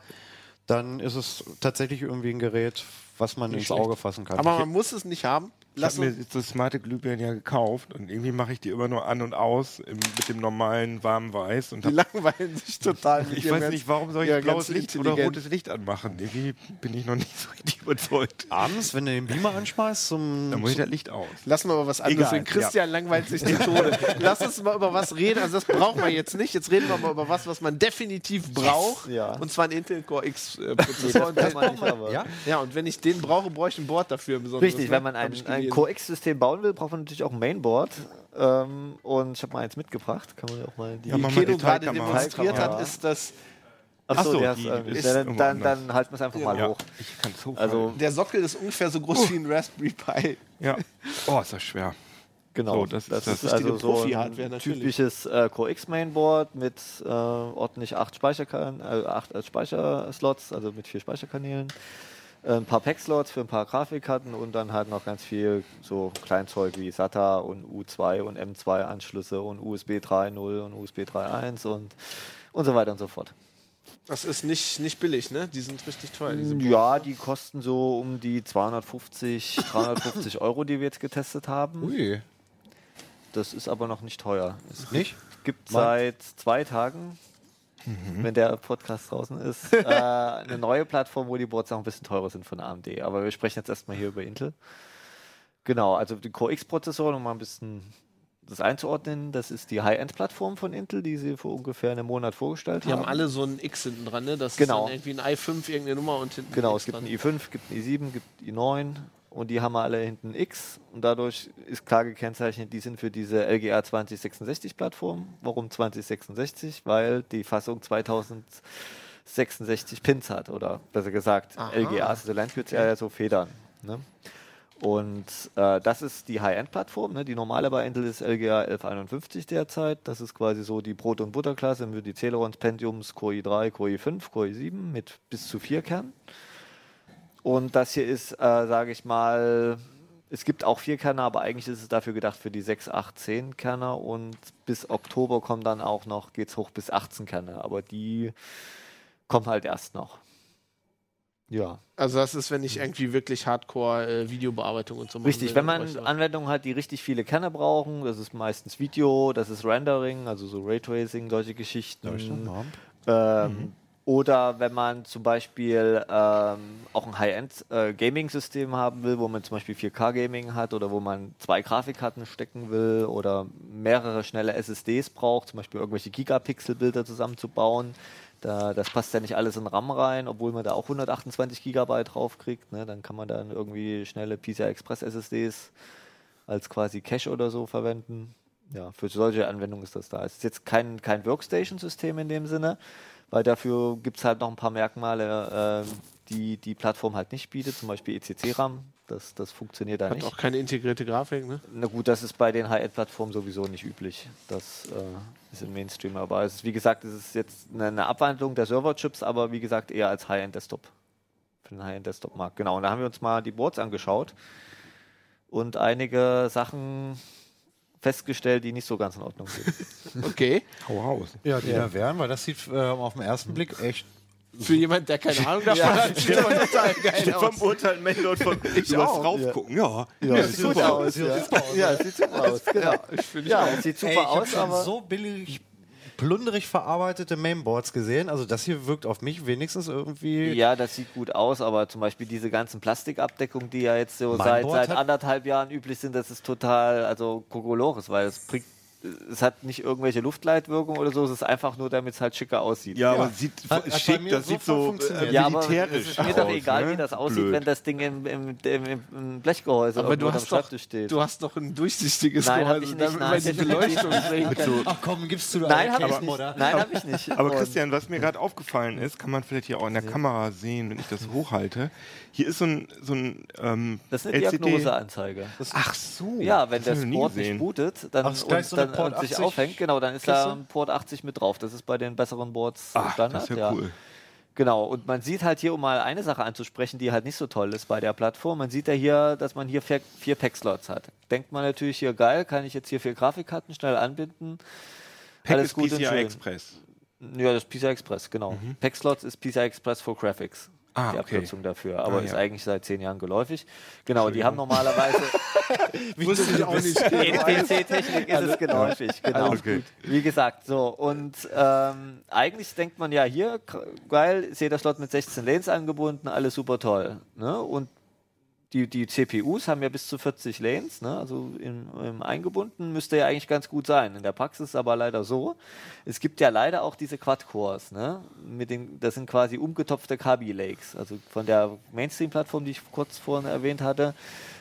dann ist es tatsächlich irgendwie ein Gerät, was man ins schlecht. Auge fassen kann. Aber man muss es nicht haben. Ich Lass habe mir so smarte Glühbirnen ja gekauft und irgendwie mache ich die immer nur an und aus im, mit dem normalen warmen Weiß und die langweilen sich total. mit Ich weiß ganz- nicht, warum soll ich ihrer blaues Licht oder rotes Licht anmachen? Irgendwie bin ich noch nicht so richtig überzeugt. abends, wenn du den Beamer anschmeißt, zum, Dann muss ich das Licht aus. Lassen wir mal was anderes. Reden. Christian langweilt sich die Tode. Lass uns mal über was reden. Also das brauchen wir jetzt nicht. Jetzt reden wir mal über was, was man definitiv braucht. Ja. Und zwar ein Intel Core X äh, Nee, Prozessor. ja? ja, und wenn ich den brauche, brauche ich ein Board dafür. Richtig, wenn man Hab ein, ich ein gelesen. Core-X-System bauen will, braucht man natürlich auch ein Mainboard. Ähm, und ich habe mal eins mitgebracht. Kann man ja auch mal die. Ja, mal Kedo gerade demonstriert hat, ist das Achso, Ach so, ist, ist dann, dann, dann halten wir es einfach mal Ja, hoch. ich kann. Also, der Sockel ist ungefähr so groß wie ein Raspberry Pi. ja. Oh, ist das schwer. genau. So, das ist das richtige also so ein natürlich. typisches äh, Core X Mainboard mit äh, ordentlich acht Speicherkan äh, acht äh, Speicherslots, also mit vier Speicherkanälen. Ein paar Pack-Slots für ein paar Grafikkarten und dann halt noch ganz viel so Kleinzeug wie SATA und U2 und M2-Anschlüsse und USB 3.0 und USB 3.1 und, und so weiter und so fort. Das ist nicht, nicht billig, ne? Die sind richtig teuer. Diese Ja, die kosten so um die 250, 350 Euro, die wir jetzt getestet haben. Ui. Das ist aber noch nicht teuer. Es Nicht? gibt seit zwei Tagen, Mhm. wenn der Podcast draußen ist, äh, eine neue Plattform, wo die Boards auch ein bisschen teurer sind von AMD. Aber wir sprechen jetzt erstmal hier über Intel. Genau, also die Core X-Prozessoren, um mal ein bisschen das einzuordnen, das ist die High-End-Plattform von Intel, die sie vor ungefähr einem Monat vorgestellt Die haben alle so ein X hinten dran, ne? Das Genau. ist dann irgendwie ein i5, irgendeine Nummer und hinten Genau, ein es gibt dran. einen i5, gibt einen i7, gibt einen i9 und die haben alle hinten X und dadurch ist klar gekennzeichnet, die sind für diese LGA 2066 Plattform. Warum 2066? Weil die Fassung 2066 Pins hat oder besser gesagt Aha. LGA, also wird ja so Federn. Ne? Und äh, das ist die High-End-Plattform. Ne? Die normale bei Intel ist LGA 1151 derzeit. Das ist quasi so die Brot- und Butterklasse mit die Celerons, Pentiums, Core i3, Core i5, Core i7 mit bis zu vier Kernen. Und das hier ist, äh, sage ich mal, es gibt auch vier Kerner, aber eigentlich ist es dafür gedacht für die 6, 8, 10 Kerner und bis Oktober kommen dann auch noch, geht es hoch bis 18 Kerner, aber die kommen halt erst noch. Ja. Also das ist, wenn ich irgendwie wirklich Hardcore-Videobearbeitung und so machen Richtig, will, wenn man Anwendungen hat, die richtig viele Kerne brauchen, das ist meistens Video, das ist Rendering, also so Raytracing, solche Geschichten. Ähm, Oder wenn man zum Beispiel ähm, auch ein High-End-Gaming-System haben will, wo man zum Beispiel 4K-Gaming hat oder wo man zwei Grafikkarten stecken will oder mehrere schnelle SSDs braucht, zum Beispiel irgendwelche Gigapixel-Bilder zusammenzubauen. Da, das passt ja nicht alles in RAM rein, obwohl man da auch 128 Gigabyte draufkriegt. Ne? Dann kann man dann irgendwie schnelle PCI Express SSDs als quasi Cache oder so verwenden. Ja, für solche Anwendungen ist das da. Es ist jetzt kein, kein Workstation-System in dem Sinne, weil dafür gibt es halt noch ein paar Merkmale, ähm, die die Plattform halt nicht bietet, zum Beispiel ECC-RAM. Das, das funktioniert da Hat nicht. auch keine integrierte Grafik, ne? Na gut, das ist bei den High-End-Plattformen sowieso nicht üblich. Das äh, ist im Mainstream. Aber es ist, wie gesagt, es ist jetzt eine, eine Abwandlung der Server-Chips, aber wie gesagt eher als High-End-Desktop. Für den High-End-Desktop-Markt. Genau. Und da haben wir uns mal die Boards angeschaut und einige Sachen festgestellt, die nicht so ganz in Ordnung sind. Okay. Hau raus. Ja, die da wären, weil das sieht äh, auf den ersten Blick echt. Für jemand, der keine Ahnung davon hat, sieht aber total geil aus. Vom Urteil Mail und von ich auch. raufgucken. Ja. Ja, sieht super aus. Ja, ja sieht super aus. Genau. Ja, es sieht super Ey, ich habe aus, aber so billig, plunderig verarbeitete Mainboards gesehen. Also das hier wirkt auf mich wenigstens irgendwie. Ja, das sieht gut aus, aber zum Beispiel diese ganzen Plastikabdeckungen, die ja jetzt so seit, seit anderthalb Jahren üblich sind, das ist total, also Kokolores, weil es bringt, es hat nicht irgendwelche Luftleitwirkung oder so, es ist einfach nur, damit es halt schicker aussieht. Ja, aber sieht Hat- hat schick, mir das sieht so äh, Ja, aber es militärisch ist mir doch aus, egal, ne? wie das aussieht, Blöd. wenn das Ding im, im, im, im, Blechgehäuse Aber du hast, doch, Schreibtisch steht. du hast doch ein durchsichtiges Nein, hab Gehäuse, ich nicht, damit die Beleuchtung. Ach komm, gibst du da Nein, habe ich nicht. Nein, habe ich nicht. Aber Und- Christian, was mir gerade aufgefallen ist, kann man vielleicht hier auch in der Kamera sehen, wenn ich das hochhalte. Hier ist so ein, so ein ähm, das ist eine. Diagnoseanzeige. Ach so. Ja, wenn das der hab ich noch nie Port nicht bootet dann, Ach, und, dann Port und sich 80 aufhängt, genau, dann ist Kiste? da ein Port 80 mit drauf. Das ist bei den besseren Boards Ach, Standard. das ist ja, ja. cool. Genau, und man sieht halt hier, um mal eine Sache anzusprechen, die halt nicht so toll ist bei der Plattform, man sieht ja hier, dass man hier vier, vier Pack-Slots hat. Denkt man natürlich hier, geil, kann ich jetzt hier vier Grafikkarten schnell anbinden. Pack Alles ist gut PCI. Express. Ja, das ist PCI Express, genau. Pack-Slots ist PCI Express for Graphics. Ah, die okay. Abkürzung dafür, aber Ah, ist ja. eigentlich seit zehn Jahren geläufig. Genau, die haben normalerweise Wusste ich auch nicht. in PC-Technik ist es geläufig, genau. Gut. Wie gesagt, so und ähm, eigentlich denkt man ja hier, geil, ist jeder Slot mit 16 Lanes angebunden, alles super toll. Ne? Und die, die CPUs haben ja bis zu 40 Lanes, ne? also im, im eingebunden müsste ja eigentlich ganz gut sein. In der Praxis ist aber leider so. Es gibt ja leider auch diese Quad-Cores, ne? Mit den, das sind quasi umgetopfte Kaby Lakes. Also von der Mainstream-Plattform, die ich kurz vorhin erwähnt hatte,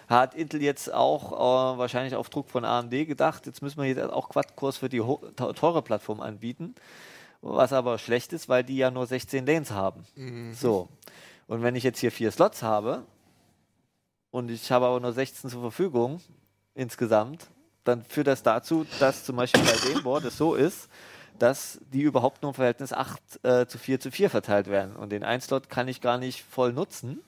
hat Intel jetzt auch äh, wahrscheinlich auf Druck von AMD gedacht, jetzt müssen wir jetzt auch Quad-Cores für die teure Plattform anbieten. Was aber schlecht ist, weil die ja nur 16 Lanes haben. So. Und wenn ich jetzt hier vier Slots habe und ich habe aber nur 16 zur Verfügung insgesamt, dann führt das dazu, dass zum Beispiel bei dem Board es so ist, dass die überhaupt nur im Verhältnis 8 äh, zu 4 zu 4 verteilt werden. Und den einen Slot kann ich gar nicht voll nutzen.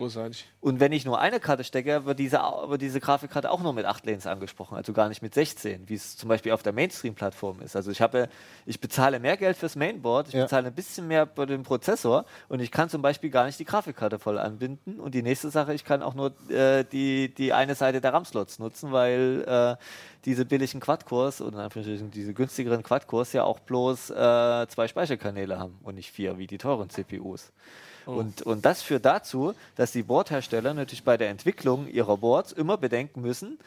Großartig. Und wenn ich nur eine Karte stecke, wird diese, wird diese Grafikkarte auch nur mit 8 Lanes angesprochen, also gar nicht mit 16, wie es zum Beispiel auf der Mainstream-Plattform ist. Also ich habe, ich bezahle mehr Geld fürs Mainboard, ich Ja. bezahle ein bisschen mehr bei dem Prozessor und ich kann zum Beispiel gar nicht die Grafikkarte voll anbinden. Und die nächste Sache, ich kann auch nur äh, die, die eine Seite der RAM-Slots nutzen, weil äh, diese billigen Quad-Cores oder diese günstigeren Quad-Cores ja auch bloß äh, zwei Speicherkanäle haben und nicht vier, wie die teuren CPUs. Und, und das führt dazu, dass die Boardhersteller natürlich bei der Entwicklung ihrer Boards immer bedenken müssen,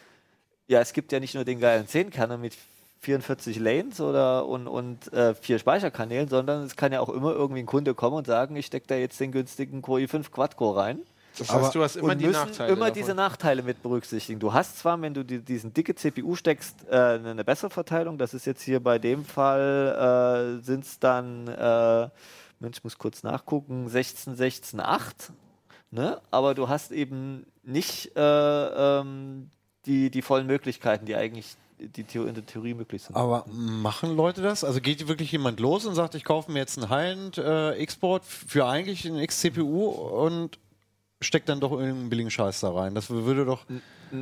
ja, es gibt ja nicht nur den geilen 10-Kerner mit 44 Lanes oder und, und äh, vier Speicherkanälen, sondern es kann ja auch immer irgendwie ein Kunde kommen und sagen, ich stecke da jetzt den günstigen Core i5 Quad-Core rein. Das Aber- heißt, du hast immer die müssen Nachteile. immer davon. diese Nachteile mit berücksichtigen. Du hast zwar, wenn du die, diesen dicke CPU steckst, äh, eine bessere Verteilung. Das ist jetzt hier bei dem Fall, äh, sind es dann, äh, Mensch, ich muss kurz nachgucken, 16, 16, 8. Ne? Aber du hast eben nicht äh, ähm, die, die vollen Möglichkeiten, die eigentlich die Theo in der Theorie möglich sind. Aber machen Leute das? Also geht wirklich jemand los und sagt, ich kaufe mir jetzt einen High-End-Export für eigentlich einen X-CPU und steckt dann doch irgendeinen billigen Scheiß da rein? Das würde doch...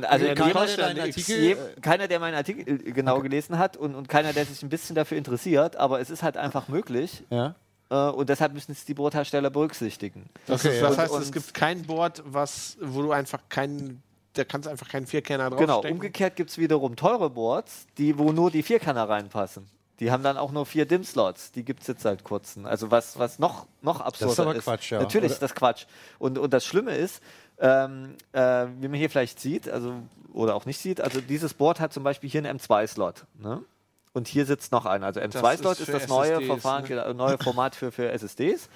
Also die keiner, der Artikel- keiner, der meinen Artikel äh, genau gelesen hat und, und keiner, der sich ein bisschen dafür interessiert, aber es ist halt einfach möglich Ja? Äh, und deshalb müssen es die Boothersteller berücksichtigen. Das, Okay, ist, das heißt, Und- es gibt kein Board, was, wo du einfach keinen, da kannst einfach keinen Vierkerner Genau, draufstecken. umgekehrt gibt es wiederum teure Boards, die, wo nur die Vierkanner reinpassen. Die haben dann auch nur vier DIM-Slots. Die gibt es jetzt seit kurzem. Also was, was noch, noch absurder ist. aber Quatsch, ja. Natürlich Oder- ist das Quatsch. Und, und das Schlimme ist, ähm, äh, wie man hier vielleicht sieht, also oder auch nicht sieht, also dieses Board hat zum Beispiel hier einen M2-Slot. Ne? Und hier sitzt noch einer. Also M2-Slot ist ist, das neue SSDs, Verfahren, ne? genau, neue Format für, für SSDs,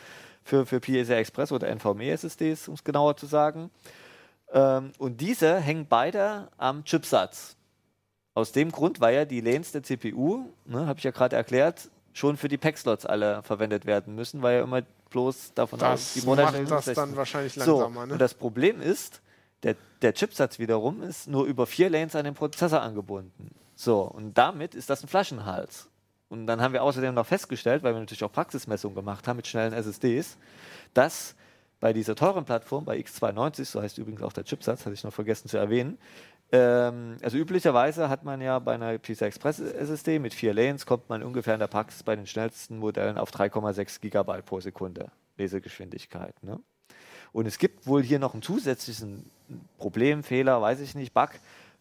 für, für PCI Express oder NVMe-SSDs, um es genauer zu sagen. Ähm, und diese hängen beide am Chipsatz. Aus dem Grund, weil ja die Lanes der CPU, ne, habe ich ja gerade erklärt, schon für die Pack-Slots alle verwendet werden müssen, weil ja immer bloß davon Das die macht Modelle das dann wahrscheinlich so, langsamer. und ne? das Problem ist, der, der Chipsatz wiederum ist nur über vier Lanes an den Prozessor angebunden. So, und damit ist das ein Flaschenhals. Und dann haben wir außerdem noch festgestellt, weil wir natürlich auch Praxismessungen gemacht haben mit schnellen SSDs, dass bei dieser teuren Plattform, bei X92, so heißt übrigens auch der Chipsatz, hatte ich noch vergessen zu erwähnen, ähm, also üblicherweise hat man ja bei einer PCI Express SSD mit vier Lanes, kommt man ungefähr in der Praxis bei den schnellsten Modellen auf 3,6 Gigabyte pro Sekunde Lesegeschwindigkeit. Ne? Und es gibt wohl hier noch einen zusätzlichen Problem, Fehler, weiß ich nicht, Bug,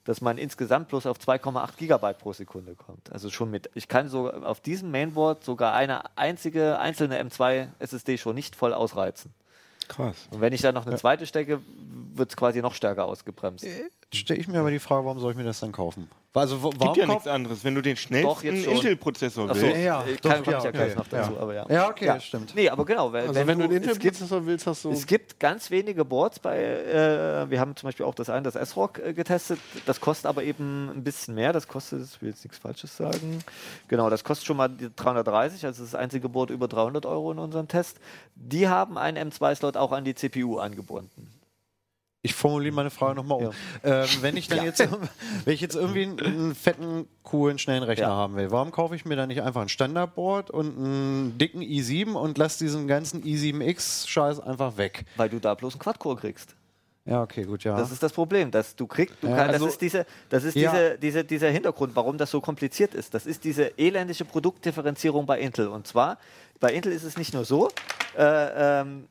dass man insgesamt bloß auf 2,8 Gigabyte pro Sekunde kommt. Also schon mit, ich kann so auf diesem Mainboard sogar eine einzige einzelne M2 SSD schon nicht voll ausreizen. Krass. Und wenn ich da noch eine zweite stecke, wird es quasi noch stärker ausgebremst. Stelle ich mir aber die Frage, warum soll ich mir das dann kaufen? Also warum Gibt ja nichts anderes. Wenn du den Doch, schnellsten. Intel-Prozessor Achso, willst, Ja, ich doch, kann, komm ja, ja okay, gleich noch dazu, ja. aber ja. Ja, okay, stimmt. Nee, aber genau, weil, Also wenn, du einen es gibt, Intel-Prozessor willst, hast du. es gibt ganz wenige Boards bei, äh, wir haben zum Beispiel auch das eine, das S-Rock äh, getestet, das kostet aber eben ein bisschen mehr, das kostet, ich will jetzt nichts Falsches sagen, genau, das kostet schon mal die 330, also das einzige Board über 300 Euro in unserem Test. Die haben einen M2-Slot auch an die CPU angebunden. Ich formuliere meine Frage nochmal um. Ähm, wenn ich dann jetzt, wenn ich jetzt irgendwie einen, einen fetten, coolen, schnellen Rechner Ja. haben will, warum kaufe ich mir dann nicht einfach ein Standardboard und einen dicken i7 und lasse diesen ganzen i7X-Scheiß einfach weg? Weil du da bloß einen Quad-Core kriegst. Ja, okay, gut, ja. Das ist das Problem, dass du kriegst, du Ja, kann, also- das ist, diese, das ist Ja. diese, diese, dieser Hintergrund, warum das so kompliziert ist. Das ist diese elendige Produktdifferenzierung bei Intel. Und zwar, bei Intel ist es nicht nur so, äh, ähm,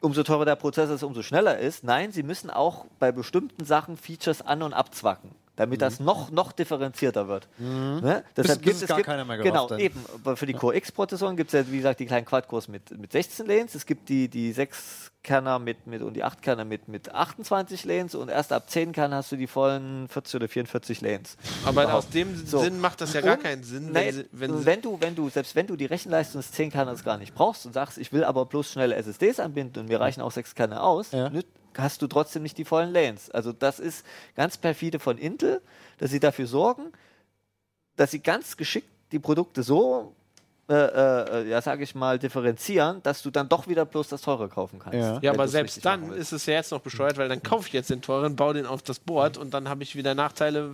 umso teurer der Prozessor ist, umso schneller ist. Nein, sie müssen auch bei bestimmten Sachen Features an- und abzwacken, damit das noch, noch differenzierter wird. Ne? Deshalb bis es gar keiner mehr Genau, hat. eben. Für die Core X-Prozessoren gibt es ja, wie gesagt, die kleinen Quad-Cores mit, mit 16 Lanes. Es gibt die, die 6 Kerner mit, mit und die 8 Kerner mit, mit 28 Lanes und erst ab 10 Kern hast du die vollen 40 oder 44 Lanes. aber Überhaupt. aus dem So. Sinn macht das ja gar Und- keinen Sinn, wenn, sie, wenn, wenn, du, wenn du, selbst wenn du die Rechenleistung des 10 Kerners gar nicht brauchst und sagst, ich will aber bloß schnelle SSDs anbinden und mir reichen auch 6 Kerner aus, Ja. hast du trotzdem nicht die vollen Lanes. Also das ist ganz perfide von Intel, dass sie dafür sorgen, dass sie ganz geschickt die Produkte so, äh, äh, ja sage ich mal, differenzieren, dass du dann doch wieder bloß das teure kaufen kannst. Ja. ja, aber selbst dann ist es ja jetzt noch bescheuert, weil dann kaufe ich jetzt den teuren, baue den auf das Board und dann habe ich wieder Nachteile.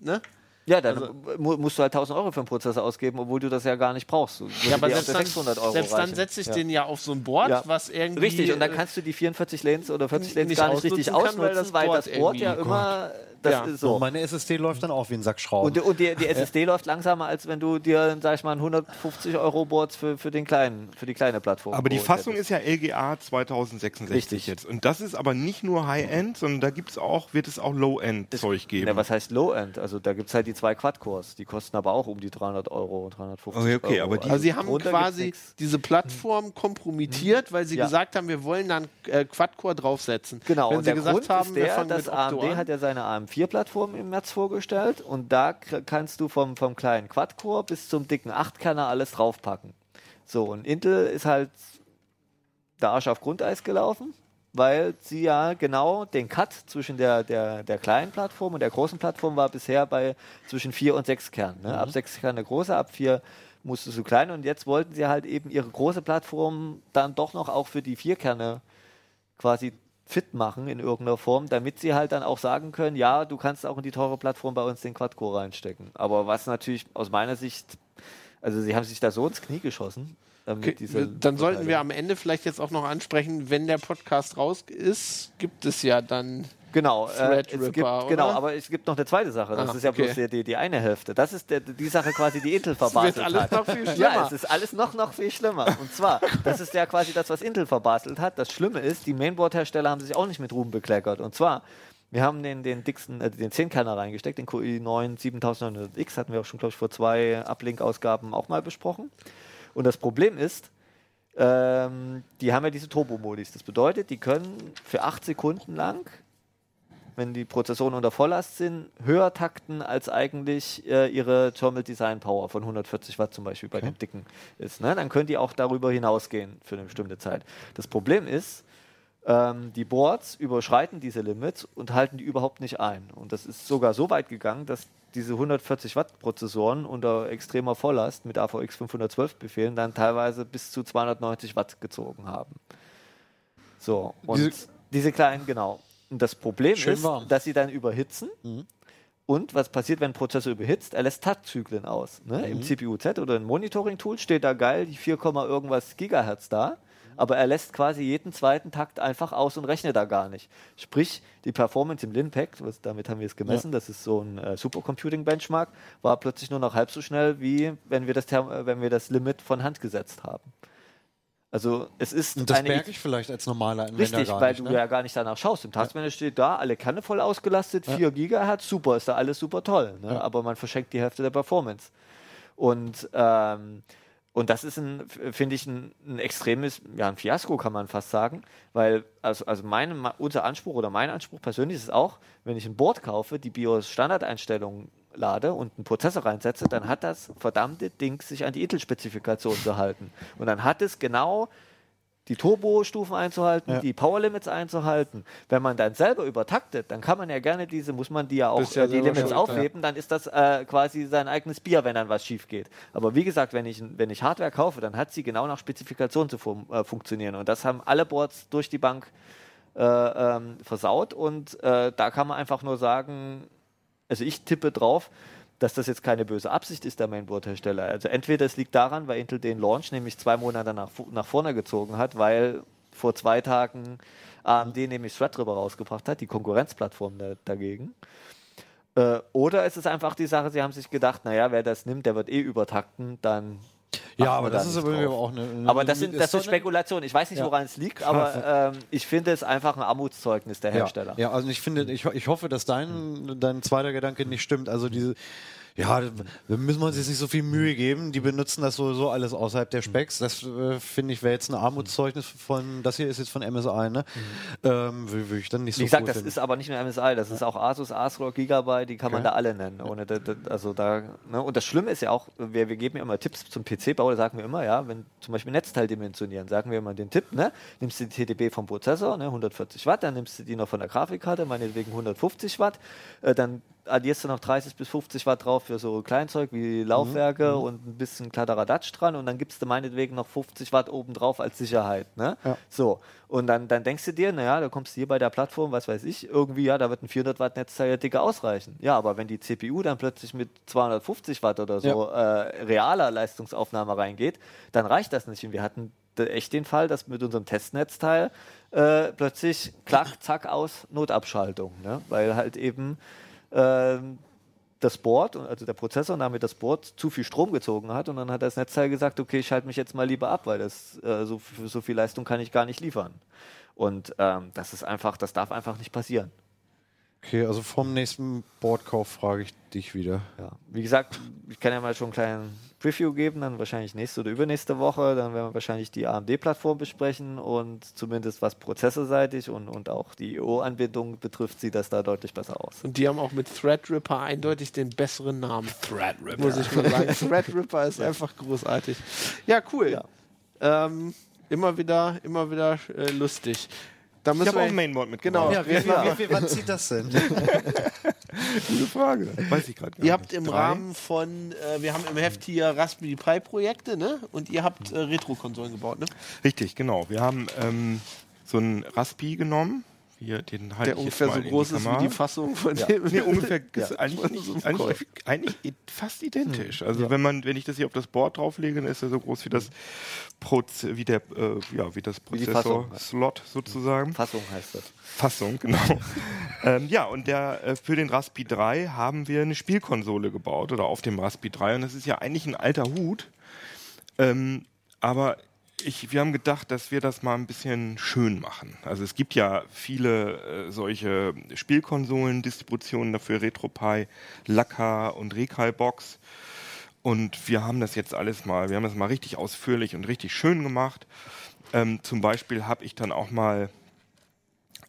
Ne? Ja, dann Also- mu musst du halt 1000 Euro für einen Prozessor ausgeben, obwohl du das ja gar nicht brauchst. Du- Ja, aber selbst dann, 600 Euro selbst dann setze ich Ja. den ja auf so ein Board, Ja. was irgendwie. Richtig, und dann äh, kannst du die 44 Lanes oder 40 Lanes nicht gar nicht richtig ausnutzen weil das weil Board das Board ja irgendwie- immer das Ja. ist so. so. meine SSD läuft dann auch wie ein Sack Schrauben. Und, und die, die SSD läuft langsamer, als wenn du dir, sag ich mal, ein 150 Euro Board für, für, den kleinen, für die kleine Plattform Aber die Fassung hättest. ist ja LGA 2066 Richtig. jetzt. Und das ist aber nicht nur High-End, sondern da gibt's auch, wird es auch Low-End-Zeug geben. Ja, was heißt Low-End? Also da gibt es halt die zwei Quad-Cores. Die kosten aber auch um die 300 Euro, 350 Okay, okay, Euro. aber die- Also sie haben quasi diese Plattform kompromittiert, weil sie Ja. gesagt haben, wir wollen dann äh, Quad-Core draufsetzen. Genau, Wenn und sie der gesagt Grund haben, ist der, dass AMD an. hat ja seine AM4-Plattform im März vorgestellt und da kannst du vom, vom kleinen Quad-Core bis zum dicken 8-Kerner alles draufpacken. So, und Intel ist halt der Arsch auf Grundeis gelaufen, weil sie ja genau den Cut zwischen der, der, der kleinen Plattform und der großen Plattform war bisher bei zwischen 4 und 6 Kernen. Ne? Ab 6 Kern der große, ab 4 musstest du klein und jetzt wollten sie halt eben ihre große Plattform dann doch noch auch für die 4 Kerne quasi fit machen in irgendeiner Form, damit sie halt dann auch sagen können, ja, du kannst auch in die teure Plattform bei uns den Quad-Core reinstecken. Aber was natürlich aus meiner Sicht, also sie haben sich da so ins Knie geschossen. Äh, Okay, dann sollten wir Verteilung. am Ende vielleicht jetzt auch noch ansprechen, wenn der Podcast raus ist, gibt es ja dann Genau, äh, es gibt, genau, oder? aber es gibt noch eine zweite Sache. Das Ah, ist ja okay. bloß die, die, die eine Hälfte. Das ist der, die Sache quasi, die Intel verbaselt alles hat. noch viel Ja, schlimmer. es ist alles noch, noch viel schlimmer. Und zwar, das ist ja quasi das, was Intel verbaselt hat. Das Schlimme ist, die Mainboard-Hersteller haben sich auch nicht mit Ruhm bekleckert. Und zwar, wir haben den, den dicksten, äh, den 10-Kerner reingesteckt, den QI9 7900X, hatten wir auch schon, glaube ich, vor zwei Uplink-Ausgaben auch mal besprochen. Und das Problem ist, ähm, die haben ja diese Turbo-Modis. Das bedeutet, die können für 8 Sekunden lang wenn die Prozessoren unter Volllast sind, höher takten als eigentlich äh, ihre Thermal Design Power von 140 Watt zum Beispiel bei dem dicken ist. Ne? Dann können die auch darüber hinausgehen für eine bestimmte Zeit. Das Problem ist, ähm, die Boards überschreiten diese Limits und halten die überhaupt nicht ein. Und das ist sogar so weit gegangen, dass diese 140 Watt Prozessoren unter extremer Volllast mit AVX 512 Befehlen dann teilweise bis zu 290 Watt gezogen haben. So, und Diese- diese, kleinen, genau. Und das Problem ist, warm. dass sie dann überhitzen. Und was passiert, wenn ein Prozessor überhitzt? Er lässt Taktzyklen aus. Ne? Im CPU-Z oder im Monitoring-Tool steht da geil die 4, irgendwas Gigahertz da. Aber er lässt quasi jeden zweiten Takt einfach aus und rechnet da gar nicht. Sprich, die Performance im Linpack, was, damit haben wir es gemessen, das ist so ein äh, Supercomputing-Benchmark, war plötzlich nur noch halb so schnell, wie wenn wir das, Therm äh, wenn wir das Limit von Hand gesetzt haben. Also es ist Und das merke ich vielleicht als normaler Anwender Richtig, gar weil nicht. du ne? ja gar nicht danach schaust. Im Taskmanager steht da, alle Kanne voll ausgelastet, 4 Gigahertz, super, ist da alles super toll. Ne? Aber man verschenkt die Hälfte der Performance. Und, ähm, und das ist, finde ich, ein, ein extremes, ja, ein Fiasko, kann man fast sagen. Weil, also, also mein, unser Anspruch oder mein Anspruch persönlich ist auch, wenn ich ein Board kaufe, die BIOS-Standardeinstellungen lade und einen Prozessor reinsetze, dann hat das verdammte Ding sich an die Intel-Spezifikation zu halten. Und dann hat es genau die Turbo-Stufen einzuhalten, Ja. die Power-Limits einzuhalten. Wenn man dann selber übertaktet, dann kann man ja gerne diese, muss man die ja auch, ja äh, die Limits aufheben, dann ist das äh, quasi sein eigenes Bier, wenn dann was schief geht. Aber wie gesagt, wenn ich, wenn ich Hardware kaufe, dann hat sie genau nach Spezifikation zu fun äh, funktionieren. Und das haben alle Boards durch die Bank äh, ähm, versaut. Und äh, da kann man einfach nur sagen, also ich tippe drauf, dass das jetzt keine böse Absicht ist der Mainboard-Hersteller. Also entweder es liegt daran, weil Intel den Launch nämlich zwei Monate nach, nach vorne gezogen hat, weil vor zwei Tagen AMD nämlich Threadripper rausgebracht hat, die Konkurrenzplattform da, dagegen. Äh, oder es ist einfach die Sache, sie haben sich gedacht, naja, wer das nimmt, der wird eh übertakten, dann Ja, aber das da ist aber auch eine. eine Aber das sind, das sind Spekulationen. Ich weiß nicht, Ja. woran es liegt, aber ähm, ich finde es einfach ein Armutszeugnis der Hersteller. Ja, ja also ich finde, ich, ich hoffe, dass dein, dein zweiter Gedanke nicht stimmt. Also diese, ja, da müssen wir uns jetzt nicht so viel Mühe geben. Die benutzen das sowieso alles außerhalb der Specs. Das äh, finde ich wäre jetzt ein Armutszeugnis von, das hier ist jetzt von MSI, ne? Ähm, will, will ich dann nicht so Wie gesagt, cool das finden. ist aber nicht nur MSI, das ist auch Asus, ASRock, Gigabyte, die kann man Okay. da alle nennen. Ohne da, da, also da, ne? Und das Schlimme ist ja auch, wir, wir geben ja immer Tipps zum PC-Bau, da sagen wir immer, ja, wenn zum Beispiel Netzteil dimensionieren, sagen wir immer den Tipp, ne? nimmst du die TDP vom Prozessor, ne? 140 Watt, dann nimmst du die noch von der Grafikkarte, meinetwegen 150 Watt, äh, dann addierst du noch 30 bis 50 Watt drauf für so Kleinzeug wie Laufwerke Mhm. und ein bisschen Kladderadatsch dran und dann gibst du meinetwegen noch 50 Watt oben drauf als Sicherheit. Ne? Ja. So, und dann, dann denkst du dir, naja, da kommst du hier bei der Plattform, was weiß ich, irgendwie, ja, da wird ein 400 Watt Netzteil ja dicker ausreichen. Ja, aber wenn die CPU dann plötzlich mit 250 Watt oder so äh, realer Leistungsaufnahme reingeht, dann reicht das nicht. Und wir hatten echt den Fall, dass mit unserem Testnetzteil äh, plötzlich klack, zack, aus, Notabschaltung. Ne? Weil halt eben das Board, also der Prozessor und damit das Board zu viel Strom gezogen hat und dann hat das Netzteil gesagt, okay, ich schalte mich jetzt mal lieber ab, weil das äh, so, für so viel Leistung kann ich gar nicht liefern. Und ähm, das ist einfach, das darf einfach nicht passieren. Okay, also vom nächsten Boardkauf frage ich dich wieder. Ja. Wie gesagt, ich kann ja mal schon einen kleinen Preview geben, dann wahrscheinlich nächste oder übernächste Woche. Dann werden wir wahrscheinlich die AMD-Plattform besprechen und zumindest was prozessorseitig und, und auch die IO-Anbindung betrifft, sieht das da deutlich besser aus. Und die haben auch mit Threadripper eindeutig den besseren Namen. Threadripper. Muss ich mal sagen. Threadripper ist einfach großartig. Ja, cool. Ja. Ähm, immer wieder, immer wieder äh, lustig. Da Ich müssen habe auch ein Mainboard Genau. mitgebracht. Ja, wie, wie, wie, wie, wann zieht das denn? Gute Frage. Weiß ich gerade gar Ihr nicht. habt im Drei? Rahmen von, äh, wir haben im Heft hier Raspberry Pi Projekte, ne? Und ihr habt äh, Retro-Konsolen gebaut, ne? Richtig, genau. Wir haben ähm, so einen Raspi genommen. Hier, den halte Der ich jetzt ungefähr mal so groß ist wie die Fassung von dem. Nee, ungefähr ist Ja. eigentlich, So eigentlich, eigentlich i- fast identisch. Also wenn man, wenn ich das hier auf das Board drauflege, dann ist er so groß wie das Proz wie der, äh, ja, wie das. Prozessor-Slot sozusagen. Fassung heißt das. Fassung, genau. ähm, ja, und der, äh, für den Raspi 3 haben wir eine Spielkonsole gebaut oder auf dem Raspi 3 und das ist ja eigentlich ein alter Hut. Ähm, aber ich, wir haben gedacht, dass wir das mal ein bisschen schön machen. Also es gibt ja viele äh, solche Spielkonsolen, Distributionen dafür, RetroPie, Laka und Rekalbox. Und wir haben das jetzt alles mal, wir haben das mal richtig ausführlich und richtig schön gemacht. Ähm, zum Beispiel habe ich dann auch mal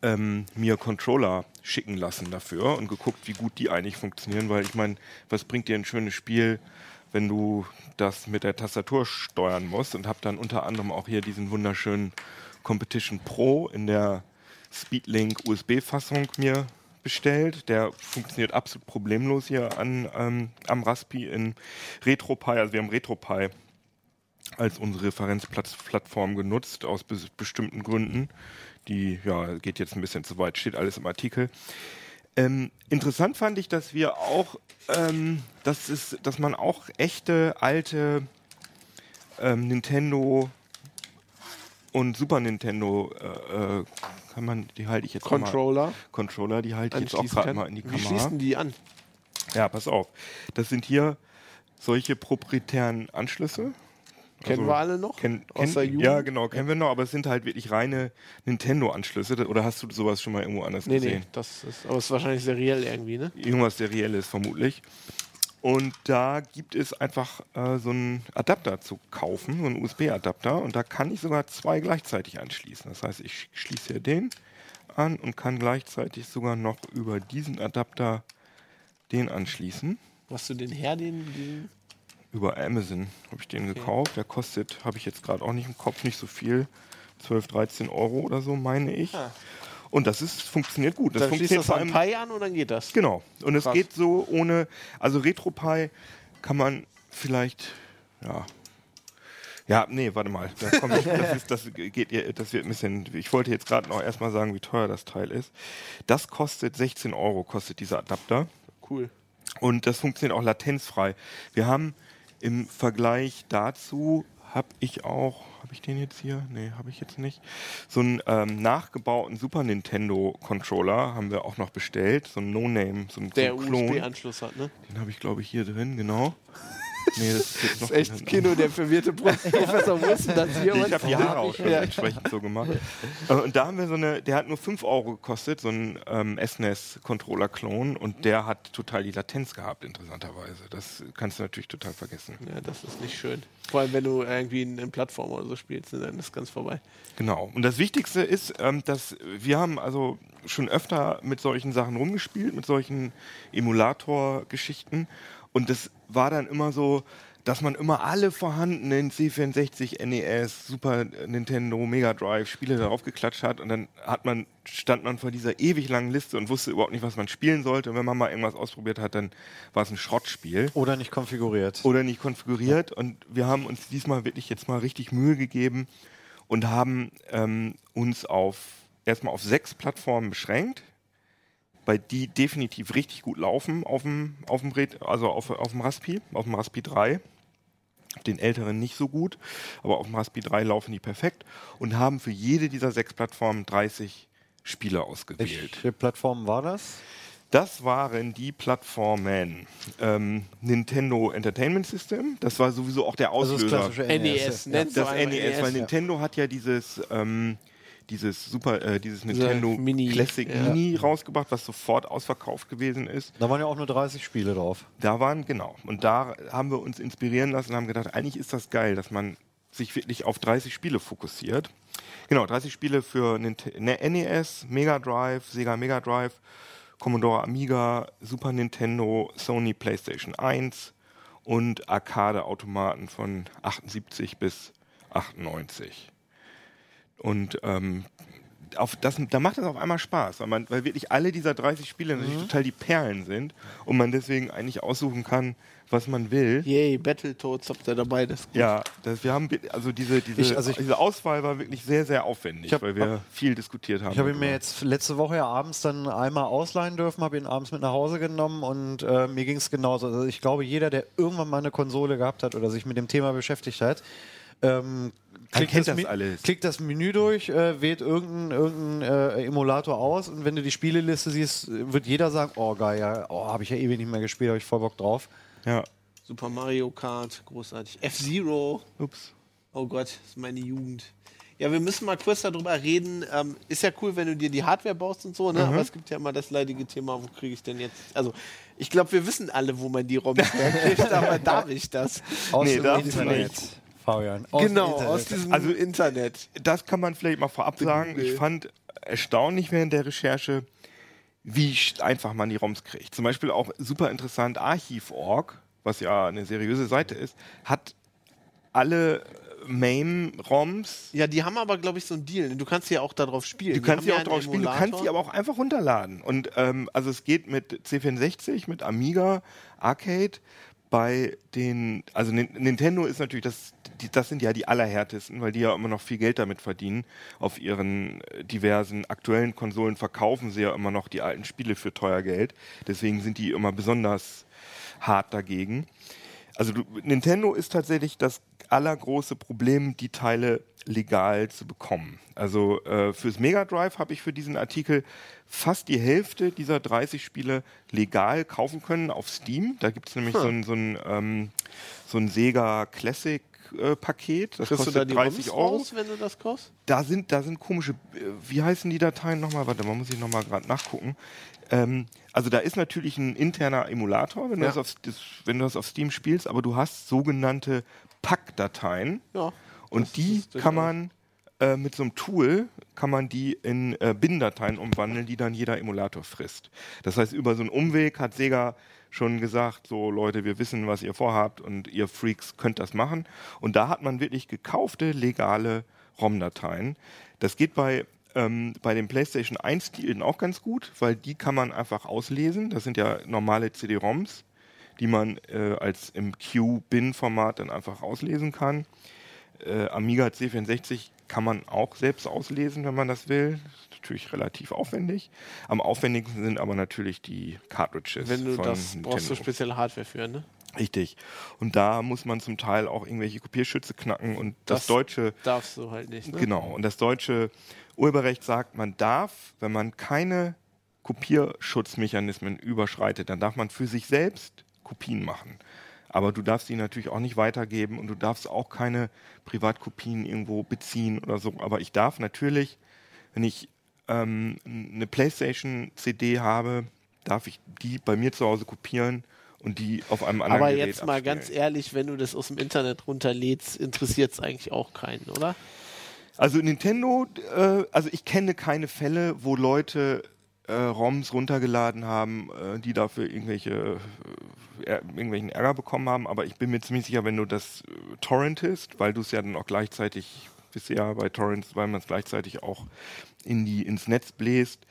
ähm, mir Controller schicken lassen dafür und geguckt, wie gut die eigentlich funktionieren, weil ich meine, was bringt dir ein schönes Spiel, wenn du das mit der Tastatur steuern musst und habe dann unter anderem auch hier diesen wunderschönen Competition Pro in der Speedlink USB-Fassung mir bestellt. Der funktioniert absolut problemlos hier an, ähm, am Raspi in RetroPie. Also wir haben RetroPie als unsere Referenzplattform genutzt, aus bes bestimmten Gründen. Die, ja, geht jetzt ein bisschen zu weit, steht alles im Artikel. Ähm, interessant fand ich, dass wir auch, ähm, dass, es, dass man auch echte alte ähm, Nintendo und Super Nintendo, äh, äh, kann man, die halte ich jetzt mal- Controller Controller, die halte ich jetzt auch gerade mal in die Wie Kamera. schließen die an? Ja, pass auf. Das sind hier solche proprietären Anschlüsse. Kennen Also, wir alle noch? Kenn, Aus der Jugend? ja, genau, kennen wir noch, aber es sind halt wirklich reine Nintendo-Anschlüsse. Oder hast du sowas schon mal irgendwo anders Nee, gesehen? nee, das ist, aber es ist wahrscheinlich seriell irgendwie, ne? Irgendwas Serielles vermutlich. Und da gibt es einfach äh, so einen Adapter zu kaufen, so einen USB-Adapter. Und da kann ich sogar zwei gleichzeitig anschließen. Das heißt, ich schließe hier den an und kann gleichzeitig sogar noch über diesen Adapter den anschließen. Hast du den her, den, den Über Amazon habe ich den gekauft. Der kostet, habe ich jetzt gerade auch nicht im Kopf, nicht so viel. 12, 13 Euro oder so, meine ich. Ah. Und das ist, funktioniert gut. Das dann funktioniert das vor an allem Pi an und dann geht das. Genau. Und es Krass. geht so ohne, also RetroPie kann man vielleicht, ja. Ja, nee, warte mal. Da komm ich, das, ist, das, geht, das wird ein bisschen. Ich wollte jetzt gerade noch erstmal sagen, wie teuer das Teil ist. Das kostet 16 Euro, kostet dieser Adapter. Cool. Und das funktioniert auch latenzfrei. Wir haben im Vergleich dazu, habe ich auch, habe ich den jetzt hier? Nee, habe ich jetzt nicht. So einen ähm, nachgebauten Super Nintendo Controller haben wir auch noch bestellt. So ein No-Name, so ein, so Der ein Klon. USB-Anschluss hat, ne? Den habe ich, glaube ich, hier drin, genau. Nee, das ist jetzt noch Das ist echt Kino, der verwirrte Pro- Professor Wilson das hier. Ich habe die Haare auch schon Ja. entsprechend so gemacht. Äh, Und da haben wir so eine, der hat nur 5 Euro gekostet, so ein ähm, SNES-Controller-Klon und der hat total die Latenz gehabt, interessanterweise. Das kannst du natürlich total vergessen. Ja, das ist nicht schön. Vor allem, wenn du irgendwie in, in Plattform oder so spielst, ne, dann ist ganz vorbei. Genau. Und das Wichtigste ist, ähm, dass wir haben also schon öfter mit solchen Sachen rumgespielt, mit solchen Emulator-Geschichten. Und das war dann immer so, dass man immer alle vorhandenen C64, NES, Super Nintendo, Mega Drive Spiele darauf geklatscht hat und dann hat man, stand man vor dieser ewig langen Liste und wusste überhaupt nicht, was man spielen sollte. Und wenn man mal irgendwas ausprobiert hat, dann war es ein Schrottspiel Oder nicht konfiguriert. oder nicht konfiguriert. Und wir haben uns diesmal wirklich jetzt mal richtig Mühe gegeben und haben ähm, uns auf erstmal auf sechs Plattformen beschränkt, bei die definitiv richtig gut laufen auf dem, auf dem Red, also auf, auf dem Raspi, auf dem Raspi 3. Den älteren nicht so gut, aber auf dem Raspi 3 laufen die perfekt und haben für jede dieser sechs Plattformen 30 Spiele ausgewählt. Welche Plattform war das? Das waren die Plattformen ähm, Nintendo Entertainment System. Das war sowieso auch der Also Auslöser. das klassische NES, ja. nennt so das einmal NES, weil ja. Nintendo hat ja dieses, ähm, dieses Super, äh, dieses Nintendo Mini, Classic ja. Mini rausgebracht, was sofort ausverkauft gewesen ist. Da waren ja auch nur 30 Spiele drauf. Da waren, genau. Und da haben wir uns inspirieren lassen und haben gedacht, eigentlich ist das geil, dass man sich wirklich auf 30 Spiele fokussiert. Genau, 30 Spiele für ne- NES, Mega Drive, Sega Mega Drive, Commodore Amiga, Super Nintendo, Sony PlayStation 1 und Arcade-Automaten von 78 bis 98. Und ähm, auf das, da macht das auf einmal Spaß, weil, man, weil wirklich alle dieser 30 Spiele Mhm. natürlich total die Perlen sind und man deswegen eigentlich aussuchen kann, was man will. Yay, Battletoads habt ihr dabei. Das ist gut. Ja, das, wir haben also diese, diese, Ich- also ich- diese Auswahl war wirklich sehr, sehr aufwendig, hab- weil wir viel diskutiert haben. Ich habe ihn mir jetzt letzte Woche ja abends dann einmal ausleihen dürfen, habe ihn abends mit nach Hause genommen und äh, mir ging es genauso. Also ich glaube, jeder, der irgendwann mal eine Konsole gehabt hat oder sich mit dem Thema beschäftigt hat, ähm, klickt, kennt das Mi- alles. klickt das Menü durch, äh, wählt irgendeinen irgendein, äh, Emulator aus und wenn du die Spieleliste siehst, wird jeder sagen, oh geil, ja, oh, habe ich ja ewig nicht mehr gespielt, habe ich voll Bock drauf. Ja. Super Mario Kart, großartig. F-Zero. Ups. Oh Gott, das ist meine Jugend. Ja, wir müssen mal kurz darüber reden. Ähm, ist ja cool, wenn du dir die Hardware baust und so, ne? Mhm. Aber es gibt ja immer das leidige Thema, wo kriege ich denn jetzt. Also, ich glaube, wir wissen alle, wo man die ROMs herkriegt, aber darf ich das? Aus Nee, Internet, nicht. Fabian. Aus genau, aus diesem Also- Internet. Das kann man vielleicht mal vorab sagen. Ich fand erstaunlich während der Recherche, wie einfach man die ROMs kriegt. Zum Beispiel auch super interessant, Archiv.org, was ja eine seriöse Seite ist, hat alle MAME-ROMs Ja, die haben aber, glaube ich, so einen Deal. Du kannst ja auch darauf spielen. Du Die kannst sie auch einen spielen, du kannst sie aber auch einfach runterladen. Und ähm, also es geht mit C64, mit Amiga, Arcade. Bei den, also Nin- Nintendo ist natürlich, das, die, das sind ja die allerhärtesten, weil die ja immer noch viel Geld damit verdienen. Auf ihren äh, diversen aktuellen Konsolen verkaufen sie ja immer noch die alten Spiele für teuer Geld. Deswegen sind die immer besonders hart dagegen. Also du, Nintendo ist tatsächlich das allergroße Problem, die Teile legal zu bekommen. Also äh, fürs Mega Drive habe ich für diesen Artikel fast die Hälfte dieser 30 Spiele legal kaufen können auf Steam. Da gibt es nämlich so ein, so ein, ähm, so ein Sega Classic äh, Paket. Das Kriegst du kostet da die 30 ROMs Euro. raus, wenn du das kaufst? Da sind, da sind komische, äh, wie heißen die Dateien nochmal? Warte mal, muss ich nochmal gerade nachgucken. Ähm, also da ist natürlich ein interner Emulator, wenn, Ja. du das auf, das, wenn du das auf Steam spielst, aber du hast sogenannte Pack-Dateien Ja. und die kann man äh, mit so einem Tool kann man die in äh, Bin-Dateien umwandeln, die dann jeder Emulator frisst. Das heißt, über so einen Umweg hat Sega schon gesagt, so Leute, wir wissen, was ihr vorhabt und ihr Freaks könnt das machen. Und da hat man wirklich gekaufte, legale ROM-Dateien. Das geht bei, ähm, bei den PlayStation 1-Titeln auch ganz gut, weil die kann man einfach auslesen. Das sind ja normale CD-ROMs, die man äh, als im Q-Bin-Format dann einfach auslesen kann. Äh, Amiga C64 kann man auch selbst auslesen, wenn man das will. Ist natürlich relativ aufwendig. Am aufwendigsten sind aber natürlich die Cartridges. Wenn du von das brauchst du Nintendo. spezielle Hardware für, ne? Richtig. Und da muss man zum Teil auch irgendwelche Kopierschütze knacken und das, Das deutsche, Darfst du halt nicht, ne? genau, und das deutsche Urheberrecht sagt, man darf, wenn man keine Kopierschutzmechanismen überschreitet, dann darf man für sich selbst Kopien machen. Aber du darfst sie natürlich auch nicht weitergeben und du darfst auch keine Privatkopien irgendwo beziehen oder so. Aber ich darf natürlich, wenn ich ähm, eine PlayStation-CD habe, darf ich die bei mir zu Hause kopieren und die auf einem anderen Aber Gerät jetzt mal ganz abspielen. ehrlich, wenn du das aus dem Internet runterlädst, interessiert es eigentlich auch keinen, oder? Also Nintendo, äh, also ich kenne keine Fälle, wo Leute äh, ROMs runtergeladen haben, äh, die dafür irgendwelche äh, irgendwelchen Ärger bekommen haben. Aber ich bin mir ziemlich sicher, wenn du das äh, torrentest, weil du es ja dann auch gleichzeitig, ja bei Torrents, weil man es gleichzeitig auch in die ins Netz bläst,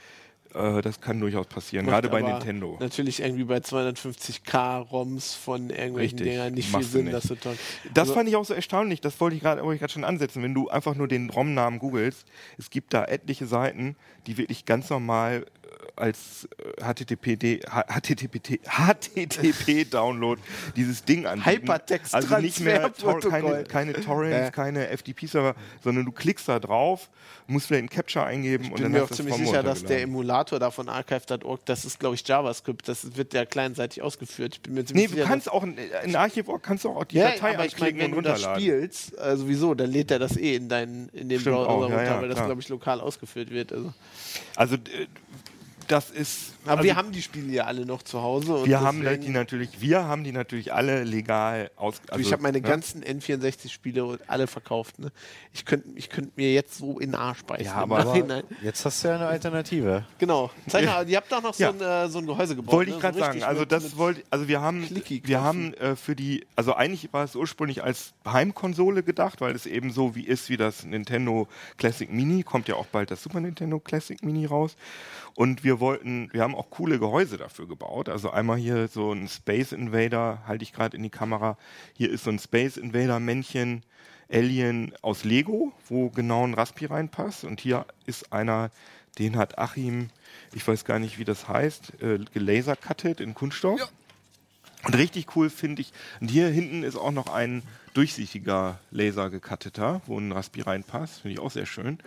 äh, das kann durchaus passieren, gerade bei Nintendo. Natürlich irgendwie bei 250k ROMs von irgendwelchen Richtig, Dingern nicht viel Sinn, nicht. das zu tun. Das Also- fand ich auch so erstaunlich, das wollte ich gerade wollte ich gerade schon ansetzen. Wenn du einfach nur den ROM-Namen googelst, es gibt da etliche Seiten, die wirklich ganz normal äh, als äh, HTTP, HTTP, HTTP-Download dieses Ding an. Hypertext- Also nicht mehr Tor keine, keine Torrents, Ja. keine FTP-Server, sondern du klickst da drauf, musst vielleicht einen Capture eingeben Ich und bin dann mir auch hast du ziemlich es vom sicher, dass der. Emulator da von archive.org, das ist, glaube ich, JavaScript. Das wird ja kleinsseitig ausgeführt. Ich bin mir ziemlich Nee, du sicher, kannst auch in, in Archiv.org kannst du auch die ja, Datei aber ich meine, anklicken wenn und du das runterladen. spielst, also wieso, dann lädt er das eh in, deinen, in den Stimmt Browser auch, runter, ja, weil das, glaube ich, lokal ausgeführt wird. Also. Also äh, das ist. Aber also, wir haben die Spiele ja alle noch zu Hause. Und wir haben die natürlich, wir haben die natürlich alle legal aus. Also, ich habe meine ne? ganzen N64-Spiele alle verkauft. Ne? Ich könnte ich könnt mir jetzt so in den Arsch beißen. Ja, aber- Nachhinein. Jetzt hast du ja eine Alternative. Genau. Zeig mal, ihr habt doch noch so, Ja. ein, äh, so ein Gehäuse gebaut. Wollte ne? ich gerade so sagen. Also mit- das wollte, also wir haben, wir haben äh, für die, also eigentlich war es ursprünglich als Heimkonsole gedacht, weil es eben so wie ist wie das Nintendo Classic Mini. Kommt ja auch bald das Super Nintendo Classic Mini raus. Und wir wollten, wir haben auch coole Gehäuse dafür gebaut. Also einmal hier so ein Space Invader, halte ich gerade in die Kamera. Hier ist so ein Space Invader Männchen. Alien aus Lego, wo genau ein Raspi reinpasst. Und hier ist einer, den hat Achim, ich weiß gar nicht, wie das heißt, äh, gelasercuttet in Kunststoff. Und richtig cool finde ich, und hier hinten ist auch noch ein durchsichtiger Laser gecutteter, wo ein Raspi reinpasst. Finde ich auch sehr schön.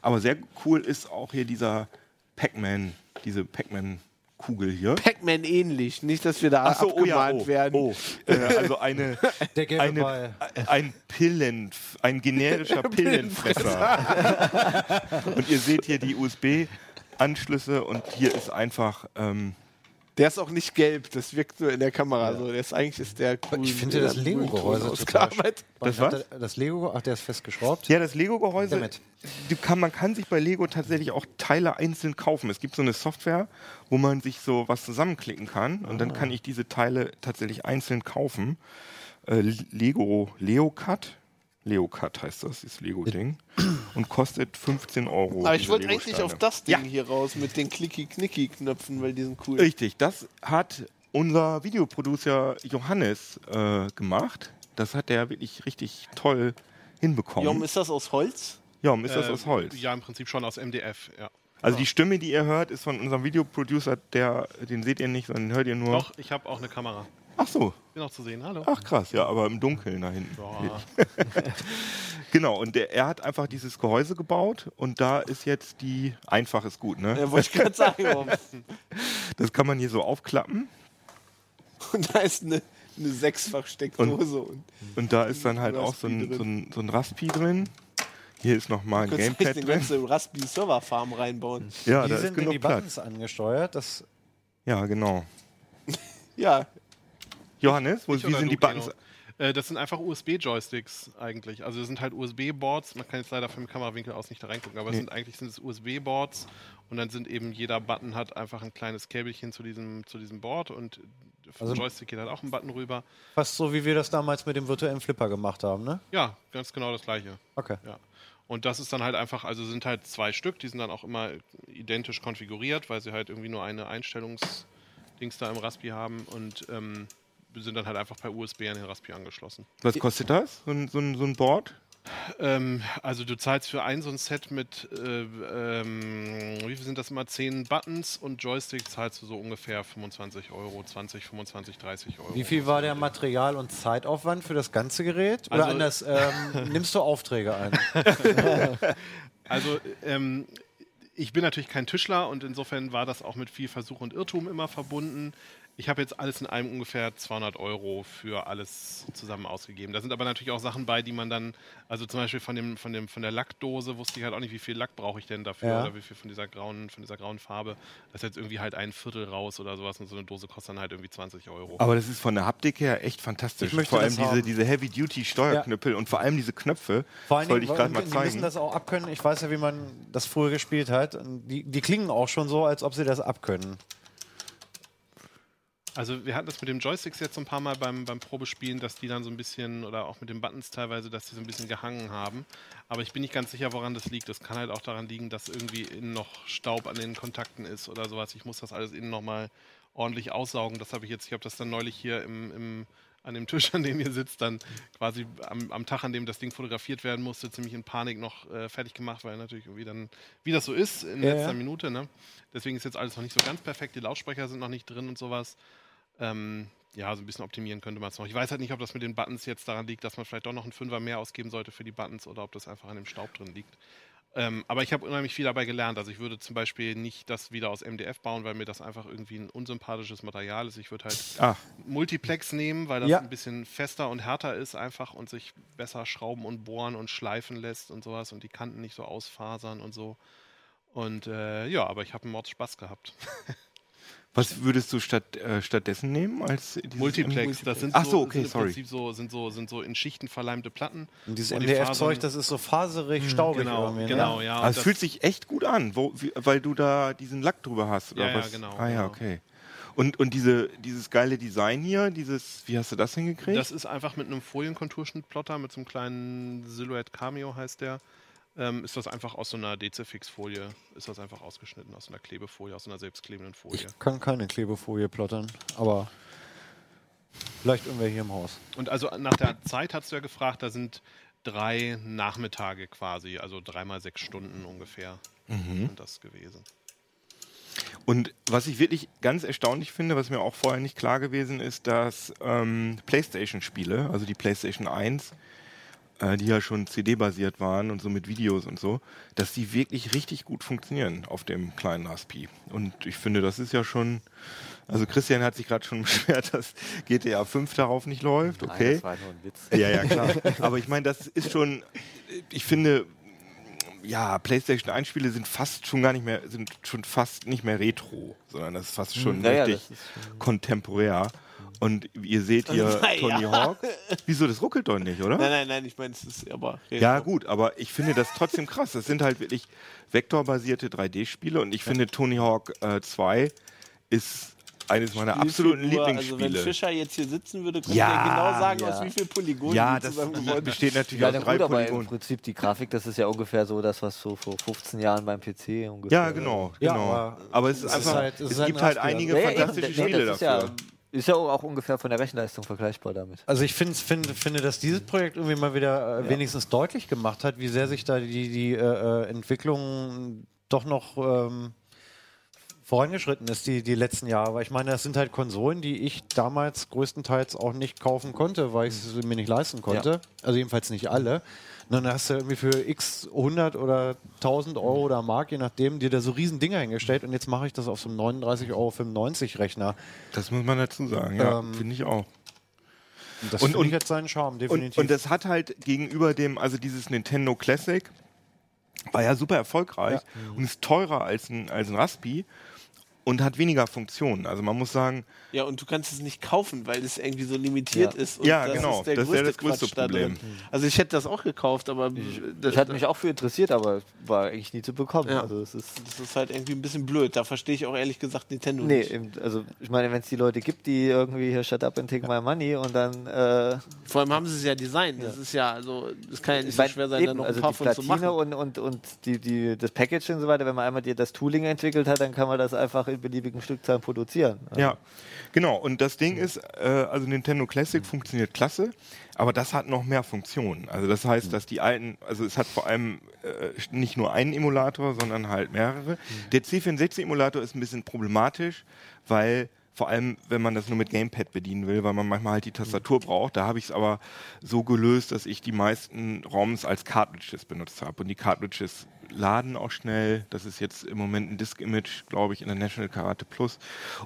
Aber sehr cool ist auch hier dieser Pac-Man, diese Pac-Man-Kugel hier. Pac-Man ähnlich. Nicht, dass wir da Ach so, oh ja, abgemahnt oh, werden. oh. Äh, also eine, Der gelbe eine, Ball. ein Pillen, ein generischer Pillenfresser. und ihr seht hier die USB-Anschlüsse und hier ist einfach ähm, Der ist auch nicht gelb, das wirkt nur in der Kamera so. Der ist, eigentlich ist der cool. Ich finde das Lego-Gehäuse total ausgearbeitet. Das was? der- Das Lego, ach, der ist festgeschraubt. Ja, das Lego-Gehäuse, kann, man kann sich bei Lego tatsächlich auch Teile einzeln kaufen. Es gibt so eine Software, wo man sich so was zusammenklicken kann und dann kann ich diese Teile tatsächlich einzeln kaufen. Äh, Lego Leocut, Leocut heißt das, dieses Lego-Ding und kostet 15 Euro. Aber ich wollte eigentlich auf das Ding Ja. hier raus mit den Clicky-Knicky-Knöpfen, weil die sind cool. Richtig, das hat unser Videoproducer Johannes äh, gemacht. Das hat er wirklich richtig toll hinbekommen. Jom, ist das aus Holz? Jom, ist das Äh, aus Holz? Ja, im Prinzip schon aus MDF, ja. Also die Stimme, die ihr hört, ist von unserem Videoproducer, der, den seht ihr nicht, sondern hört ihr nur. Doch, ich habe auch eine Kamera. Ach so, Bin auch zu sehen, hallo. ach krass, ja, aber im Dunkeln da hinten. Genau, und der, er hat einfach dieses Gehäuse gebaut und da ist jetzt die, einfach ist gut, ne? Ja, wollte ich gerade sagen. Das kann man hier so aufklappen Und da ist eine, eine Sechsfach-Steckdose. Und, und da ist dann halt auch so ein, drin. so ein, so ein Raspi drin. Hier ist nochmal ein du Gamepad eine drin. ganze Raspberry-Server-Farm reinbauen. Ja, Wie da sind ist denn die genug Buttons Platz. angesteuert? Das, Ja, genau. Ja, Johannes, wo, wie sind die Buttons? Äh, das sind einfach USB-Joysticks eigentlich. Also das sind halt USB-Boards. Man kann jetzt leider vom Kamerawinkel aus nicht da reingucken, aber es sind eigentlich sind es USB-Boards und dann sind eben jeder Button hat einfach ein kleines Käbelchen zu diesem zu diesem Board und vom Also- Joystick geht halt auch ein Button rüber. fast so, wie wir das damals mit dem virtuellen Flipper gemacht haben, ne? Ja, ganz genau das gleiche. Okay. Ja. Und das ist dann halt einfach, also sind halt zwei Stück, die sind dann auch immer identisch konfiguriert, weil sie halt irgendwie nur eine Einstellungsdings da im Raspi haben und ähm, sind dann halt einfach per USB an den Raspi angeschlossen. Was kostet das? So ein, so ein, so ein Board? Ähm, also du zahlst für ein so ein Set mit, äh, ähm, wie viel sind das immer? 10 Buttons und Joystick zahlst du so ungefähr 25 Euro, 20, 25, 30 Euro. Wie viel war der Material- und Zeitaufwand für das ganze Gerät? Oder Also- anders, ähm, nimmst du Aufträge ein? Also ähm, ich bin natürlich kein Tischler und insofern war das auch mit viel Versuch und Irrtum immer verbunden. Ich habe jetzt alles in allem ungefähr 200 Euro für alles zusammen ausgegeben. Da sind aber natürlich auch Sachen bei, die man dann, also zum Beispiel von, dem, von, dem, von der Lackdose wusste ich halt auch nicht, wie viel Lack brauche ich denn dafür Ja. oder wie viel von dieser grauen, von dieser grauen Farbe. Das ist jetzt irgendwie halt ein Viertel raus oder sowas und so eine Dose kostet dann halt irgendwie 20 Euro. Aber das ist von der Haptik her echt fantastisch. Ich möchte vor allem diese, diese Heavy-Duty-Steuerknüppel und vor allem diese Knöpfe. Vor allen Dingen, ich gerade mal die müssen zeigen. das auch abkönnen. Ich weiß ja, wie man das früher gespielt hat. Die, die klingen auch schon so, als ob sie das abkönnen. Also wir hatten das mit dem Joysticks jetzt so ein paar Mal beim, beim Probespielen, dass die dann so ein bisschen, oder auch mit den Buttons teilweise, dass die so ein bisschen gehangen haben. Aber ich bin nicht ganz sicher, woran das liegt. Das kann halt auch daran liegen, dass irgendwie innen noch Staub an den Kontakten ist oder sowas. Ich muss das alles innen nochmal ordentlich aussaugen. Das habe ich jetzt, ich habe das dann neulich hier im, im an dem Tisch, an dem ihr sitzt, dann quasi am, am Tag, an dem das Ding fotografiert werden musste, ziemlich in Panik noch äh, fertig gemacht, weil natürlich irgendwie dann, wie das so ist, in Ja, letzter ja. Minute. Ne? Deswegen ist jetzt alles noch nicht so ganz perfekt. Die Lautsprecher sind noch nicht drin und sowas. Ähm, ja, so ein bisschen optimieren könnte man es noch. Ich weiß halt nicht, ob das mit den Buttons jetzt daran liegt, dass man vielleicht doch noch einen Fünfer mehr ausgeben sollte für die Buttons oder ob das einfach an dem Staub drin liegt. Ähm, aber ich habe unheimlich viel dabei gelernt. Also ich würde zum Beispiel nicht das wieder aus MDF bauen, weil mir das einfach irgendwie ein unsympathisches Material ist. Ich würde halt Ach, Multiplex nehmen, weil das Ja. ein bisschen fester und härter ist einfach und sich besser schrauben und bohren und schleifen lässt und sowas und die Kanten nicht so ausfasern und so. Und äh, ja, aber ich habe einen Mords Spaß gehabt. was würdest du statt, äh, stattdessen nehmen als Multiplex, das sind Ach so, so, okay, sind im sorry. Prinzip so, sind so, sind so in Schichten verleimte Platten. Und dieses MDF-Zeug, das ist so faserig, staubig. Genau, irgendwie, ne? genau, ja. Aber und es das- fühlt sich echt gut an, wo, wie, weil du da diesen Lack drüber hast, oder Ja, ja, was? genau, Ah ja, genau. okay. Und, und diese, dieses geile Design hier, dieses, wie hast du das hingekriegt? Das ist einfach mit einem Folienkonturschnittplotter, mit so einem kleinen Silhouette Cameo heißt der. Ähm, ist das einfach aus so einer DC-Fix-Folie, ist das einfach ausgeschnitten, aus einer Klebefolie, aus einer selbstklebenden Folie. Ich kann keine Klebefolie plottern, aber vielleicht irgendwer hier im Haus. Und also nach der Zeit hast du ja gefragt, da sind drei Nachmittage quasi, also dreimal sechs Stunden ungefähr Mhm. sind das gewesen. Und was ich wirklich ganz erstaunlich finde, was mir auch vorher nicht klar gewesen ist, dass ähm, PlayStation-Spiele, also die PlayStation 1, äh, die ja schon CD-basiert waren und so mit Videos und so, dass die wirklich richtig gut funktionieren auf dem kleinen Raspi. Und ich finde, das ist ja schon. Also Christian hat sich gerade schon beschwert, dass GTA 5 darauf nicht läuft. Nein, Okay. das war nur ein Witz. Ja, ja, klar. Aber ich meine, das ist schon, ich finde, ja, PlayStation 1 Spiele sind fast schon gar nicht mehr, sind schon fast nicht mehr retro, sondern das ist fast schon Ja, ja, richtig ist kontemporär. Und ihr seht hier Naja. Tony Hawk. Wieso, das ruckelt doch nicht, oder? Nein, nein, nein, ich meine, es ist aber. Ja, gut, aber ich finde das trotzdem krass. Das sind halt wirklich vektorbasierte 3D-Spiele und ich finde Tony Hawk äh, 2 ist eines meiner absoluten Also, wenn Lieblingsspiele. Fischer jetzt hier sitzen würde, könnte Ja, er genau sagen, ja. aus wie viel Polygonen ja, die das besteht natürlich Ja, aus na drei gut, aber im Polygonen. Prinzip die Grafik, das ist ja ungefähr so das, was so vor 15 Jahren beim PC ungefähr. Ja, genau, Ja, genau. aber aber, es ist einfach, halt- es es, ist halt gibt halt einige Ja, ja, eben, fantastische Spiele das ist dafür. Ja, ist ja auch ungefähr von der Rechenleistung vergleichbar damit. Also ich find, find, finde, dass dieses Projekt irgendwie mal wieder äh, wenigstens deutlich gemacht hat, wie sehr sich da die, die äh, äh, Entwicklung doch noch ähm, vorangeschritten ist, die, die letzten Jahre. Weil ich meine, das sind halt Konsolen, die ich damals größtenteils auch nicht kaufen konnte, weil ich sie mir nicht leisten konnte. Also jedenfalls nicht alle. Und dann hast du irgendwie für x 100 oder 1000 Euro oder Mark, je nachdem, dir da so riesen Dinger hingestellt und jetzt mache ich das auf so einem 39,95 Euro Rechner. Das muss man dazu sagen, ja, Ähm, finde ich auch. Und das Und- und- ich jetzt seinen Charme, definitiv. Und, und das hat halt gegenüber dem, also dieses Nintendo Classic, war ja super erfolgreich und ist teurer als ein, als ein Raspi und hat weniger Funktionen. Also man muss sagen, Ja, und du kannst es nicht kaufen, weil es irgendwie so limitiert Ja. ist. Und Ja, das genau. Ist der Das ist ja größte das größte Quatsch da Problem. Also ich hätte das auch gekauft, aber das, Ich hatte mich auch für interessiert, aber war eigentlich nie zu bekommen. Ja. Also es ist das ist halt irgendwie ein bisschen blöd. Da verstehe ich auch ehrlich gesagt Nintendo Nee, nicht. eben, also ich meine, wenn es die Leute gibt, die irgendwie hier shut up and take my money und dann äh, Vor allem haben sie es ja designt. Das ist ja, also, es kann ja nicht ich so schwer sein, eben, da noch also ein paar die von zu Platine machen. und, und, und die, die, das Package und so weiter, wenn man einmal dir das Tooling entwickelt hat, dann kann man das einfach in beliebigen Stückzahlen produzieren. ja, genau. Und das Ding ist, äh, also Nintendo Classic funktioniert klasse, aber das hat noch mehr Funktionen. Also das heißt, dass die alten, also es hat vor allem äh, nicht nur einen Emulator, sondern halt mehrere. Der C64-Emulator ist ein bisschen problematisch, weil vor allem, wenn man das nur mit Gamepad bedienen will, weil man manchmal halt die Tastatur braucht. Da habe ich es aber so gelöst, dass ich die meisten ROMs als Cartridges benutzt habe. Und die Cartridges laden auch schnell. Das ist jetzt im Moment ein Disk-Image, glaube ich, in der National Karate Plus.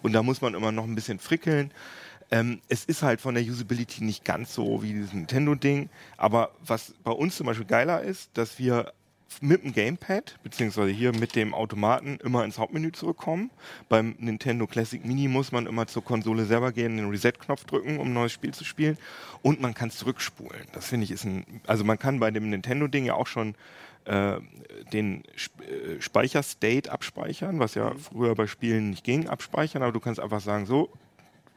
Und da muss man immer noch ein bisschen frickeln. Ähm, es ist halt von der Usability nicht ganz so wie dieses Nintendo-Ding. Aber was bei uns zum Beispiel geiler ist, dass wir mit dem Gamepad, beziehungsweise hier mit dem Automaten immer ins Hauptmenü zurückkommen. Beim Nintendo Classic Mini muss man immer zur Konsole selber gehen, den Reset-Knopf drücken, um ein neues Spiel zu spielen. Und man kann zurückspulen. Das finde ich ist ein, also man kann bei dem Nintendo-Ding ja auch schon äh, den Sp äh, Speicherstate abspeichern, was ja früher bei Spielen nicht ging, abspeichern, aber du kannst einfach sagen, so,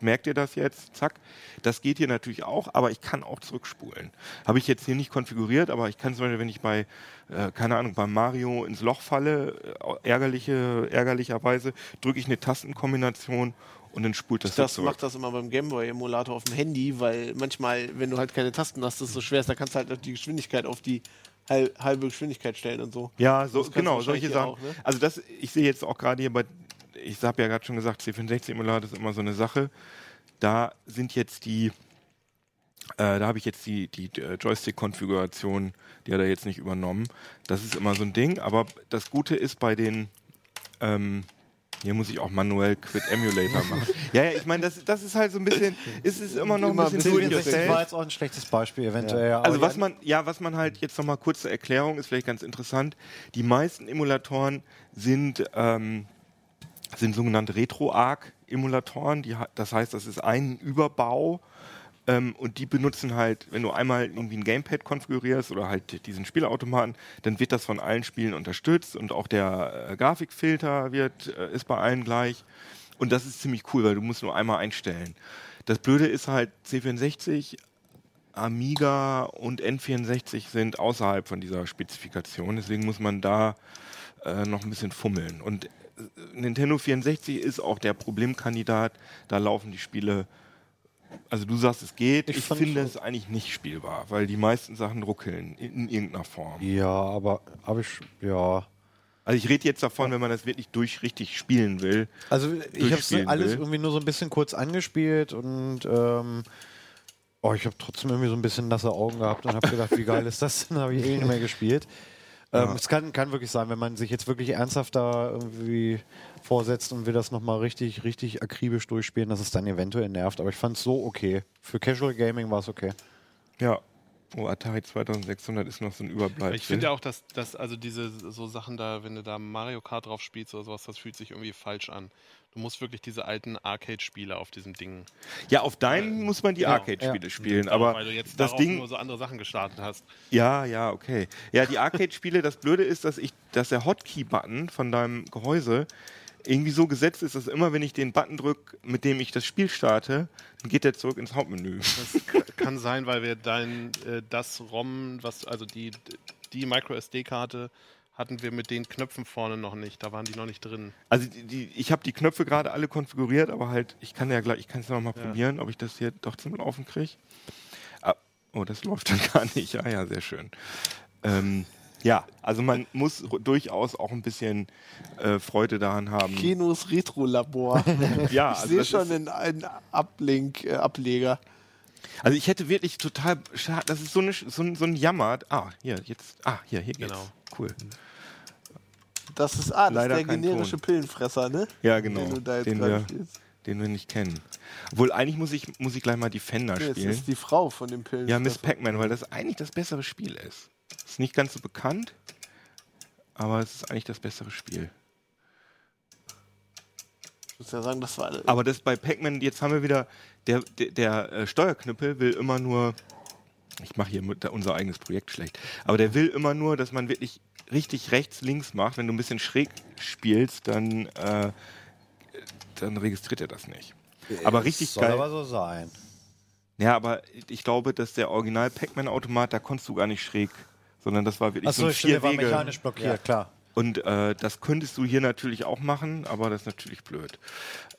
merkt ihr das jetzt? Zack. Das geht hier natürlich auch, aber ich kann auch zurückspulen. Habe ich jetzt hier nicht konfiguriert, aber ich kann zum Beispiel, wenn ich bei, äh, keine Ahnung, bei Mario ins Loch falle, äh, ärgerliche, ärgerlicherweise, drücke ich eine Tastenkombination und dann spult das, Das macht das immer beim Gameboy-Emulator auf dem Handy, weil manchmal, wenn du halt keine Tasten hast, das so schwer ist, da kannst du halt die Geschwindigkeit auf die hal- halbe Geschwindigkeit stellen und so. Ja, so, kannst du genau, solche Sachen. auch, ne? Also das, ich sehe jetzt auch gerade hier bei, ich habe ja gerade schon gesagt, C64-Emulator ist immer so eine Sache. Da sind jetzt die, äh, da habe ich jetzt die, die äh, Joystick-Konfiguration, die hat er jetzt nicht übernommen. Das ist immer so ein Ding, aber das Gute ist bei den, ähm, hier muss ich auch manuell Quit Emulator machen. ja, ja, ich meine, das, das ist halt so ein bisschen, ist es immer noch Immer ein ein bisschen bisschen do it 64 yourself. war jetzt auch ein schlechtes Beispiel eventuell. Also aber was ja, man, ja, was man halt jetzt nochmal kurz zur Erklärung ist vielleicht ganz interessant. Die meisten Emulatoren sind, ähm, sind sogenannte Retro-Arc-Emulatoren. Das heißt, das ist ein Überbau ähm, und die benutzen halt, wenn du einmal irgendwie ein Gamepad konfigurierst oder halt diesen Spielautomaten, dann wird das von allen Spielen unterstützt und auch der äh, Grafikfilter wird, äh, ist bei allen gleich. Und das ist ziemlich cool, weil du musst nur einmal einstellen. Das Blöde ist halt, C64 Amiga und N64 sind außerhalb von dieser Spezifikation, deswegen muss man da äh, noch ein bisschen fummeln. Und Nintendo 64 ist auch der Problemkandidat, da laufen die Spiele. Also du sagst, es geht. Ich Ich, finde es eigentlich nicht spielbar, weil die meisten Sachen ruckeln in, in irgendeiner Form. ja, aber habe ich, ja. Also ich rede jetzt davon, wenn man das wirklich durch richtig spielen will. Also ich habe alles will. irgendwie nur so ein bisschen kurz angespielt und ähm, oh, ich habe trotzdem irgendwie so ein bisschen nasse Augen gehabt und habe gedacht, wie geil ist das denn? Habe ich eh nicht mehr gespielt. Ähm, Es kann, kann wirklich sein, wenn man sich jetzt wirklich ernsthaft da irgendwie vorsetzt und will das nochmal richtig, richtig akribisch durchspielen, dass es dann eventuell nervt. Aber ich fand es so okay. Für Casual Gaming war es okay. Ja. Oh, Atari 2600 ist noch so ein Überbleibsel. Ich finde ja auch, dass, dass also diese so Sachen da, wenn du da Mario Kart drauf spielst oder sowas, das fühlt sich irgendwie falsch an. Du musst wirklich diese alten Arcade-Spiele auf diesem Ding. Ja, auf deinen muss man die Genau. Arcade-Spiele spielen, Darauf, aber weil du jetzt das Ding, nur so andere Sachen gestartet hast. ja, ja, okay. Ja, die Arcade-Spiele, das Blöde ist, dass ich, dass der Hotkey-Button von deinem Gehäuse irgendwie so gesetzt ist, dass immer, wenn ich den Button drücke, mit dem ich das Spiel starte, dann geht der zurück ins Hauptmenü. Das kann sein, weil wir dein äh, das ROM, was also die die Micro SD-Karte hatten wir mit den Knöpfen vorne noch nicht. Da waren die noch nicht drin. Also die, die, ich habe die Knöpfe gerade alle konfiguriert, aber halt, ich kann ja gleich, ich kann es noch mal Ja. probieren, ob ich das hier doch zum Laufen kriege. Ah, oh, das läuft dann gar nicht. Ja, ja, sehr schön. Ähm, ja, also man muss durchaus auch ein bisschen äh, Freude daran haben. Kinos Retro-Labor. Ja, ich also sehe schon ist- einen, einen Uplink, äh, Ableger. Also ich hätte wirklich total schade, das ist so, eine, so, ein, so ein Jammer. Ah, hier, jetzt, ah, hier, hier geht's. Genau. Cool. Das ist, ah, das ist der generische Ton. Pillenfresser, ne? Ja, genau. Den du da jetzt Den wir, spielst. den wir nicht kennen. Obwohl, eigentlich muss ich, muss ich gleich mal Defender Nee, das spielen. ist die Frau von dem Pillenfresser. Ja, Miss Pac-Man, weil das eigentlich das bessere Spiel ist. Ist nicht ganz so bekannt, aber es ist eigentlich das bessere Spiel. Ich muss ja sagen, das war Aber das bei Pac-Man, jetzt haben wir wieder, der, der, der äh, Steuerknüppel will immer nur, ich mache hier unser eigenes Projekt schlecht, aber der will immer nur, dass man wirklich richtig rechts, links macht. Wenn du ein bisschen schräg spielst, dann, äh, dann registriert er das nicht. Aber richtig Soll geil. aber so sein. Ja, aber ich glaube, dass der Original Pac-Man-Automat, da konntest du gar nicht schräg, sondern das war wirklich so Achso, ein vier Wege. mechanisch blockiert, klar. Und äh, das könntest du hier natürlich auch machen, aber das ist natürlich blöd.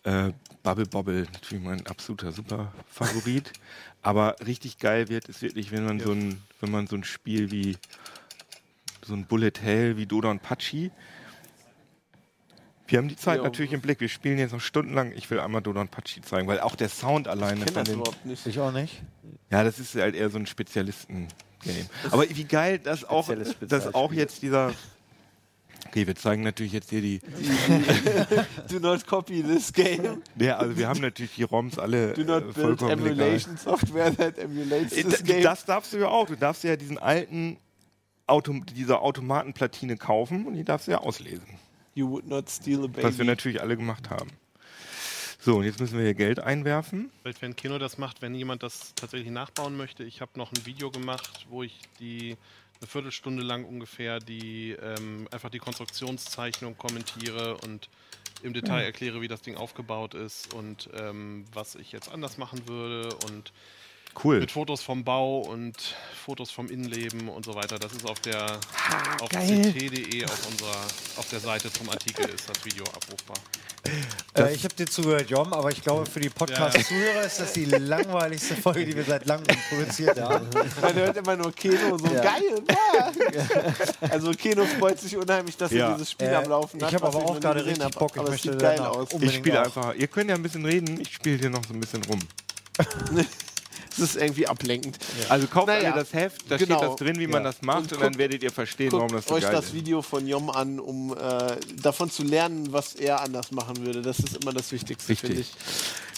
Äh, Bubble Bobble, natürlich mein absoluter super Favorit. aber richtig geil wird es wirklich, wenn man so ein, wenn man so ein Spiel wie so ein Bullet Hell wie Doda und Pachi. Wir haben die Zeit Ja, natürlich im Blick. Wir spielen jetzt noch stundenlang. Ich will einmal Doda und Pachi zeigen, weil auch der Sound alleine Ich kenne das überhaupt nicht. Ich auch nicht. ja, das ist halt eher so ein Spezialisten-Game. Aber wie geil, dass auch, dass auch jetzt dieser. Okay, wir zeigen natürlich jetzt hier die. Do not copy this game. Ja, also wir haben natürlich die ROMs alle Do äh, not build vollkommen legal. emulation software that emulates Äh, this game. Das darfst du ja auch. Du darfst ja diesen alten Autom diese Automatenplatine kaufen und die darfst du ja auslesen. You would not steal a baby. Was wir natürlich alle gemacht haben. So, und jetzt müssen wir hier Geld einwerfen. Vielleicht, wenn Kino das macht, wenn jemand das tatsächlich nachbauen möchte. Ich habe noch ein Video gemacht, wo ich die eine Viertelstunde lang ungefähr die ähm, einfach die Konstruktionszeichnung kommentiere und im Detail erkläre, wie das Ding aufgebaut ist und ähm, was ich jetzt anders machen würde. Und Cool. Mit Fotos vom Bau und Fotos vom Innenleben und so weiter. Das ist auf der auf geil. ct.de auf unserer auf der Seite zum Artikel ist das Video abrufbar. Äh, ich habe dir zugehört, Jom, aber ich glaube, für die Podcast-Zuhörer ist das die langweiligste Folge, die wir seit langem produziert haben. Man hört immer nur Keno so Ja. geil. Ja. Also Keno freut sich unheimlich, dass Ja. er dieses Spiel Äh, am Laufen ich hat. hab was aber ich auch gerade richtig hab. Bock. Ich möchte geil aus. Ich spiele einfach. Ihr könnt ja ein bisschen reden. Ich spiele hier noch so ein bisschen rum. Es ist irgendwie ablenkend. Also kauft Naja, alle das Heft. Da genau. steht das drin, wie man Ja. das macht. Und Und, dann werdet ihr verstehen, warum das so euch geil das ist. Video von Jom an, um äh, davon zu lernen, was er anders machen würde. Das ist immer das Wichtigste, Richtig. finde ich.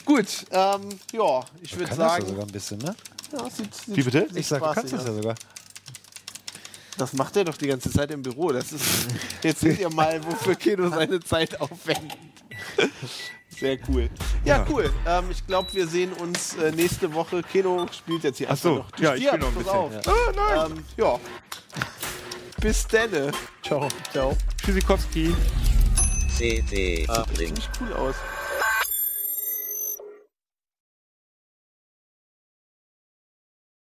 Gut, ähm, ja, ich würde Kann das ja sagen, sogar ein bisschen, ne? ja, sieht, sieht, Wie bitte? sieht Ich sag, du spaßig kannst das ja sogar. Das macht er doch die ganze Zeit im Büro. Das ist, jetzt seht ihr mal, wofür Keno seine Zeit aufwendet. Sehr cool. Ja, Ja. cool. Ähm, ich glaube, wir sehen uns äh, nächste Woche. Keno spielt jetzt hier Ach so, einfach noch. Du ja, ich stirbst, spiel noch ein pass bisschen. auf. Ah, nein. Ähm, ja. Bis denne. Ciao. Ciao. Tschüssikowski. CD Uplink. Sieht cool aus.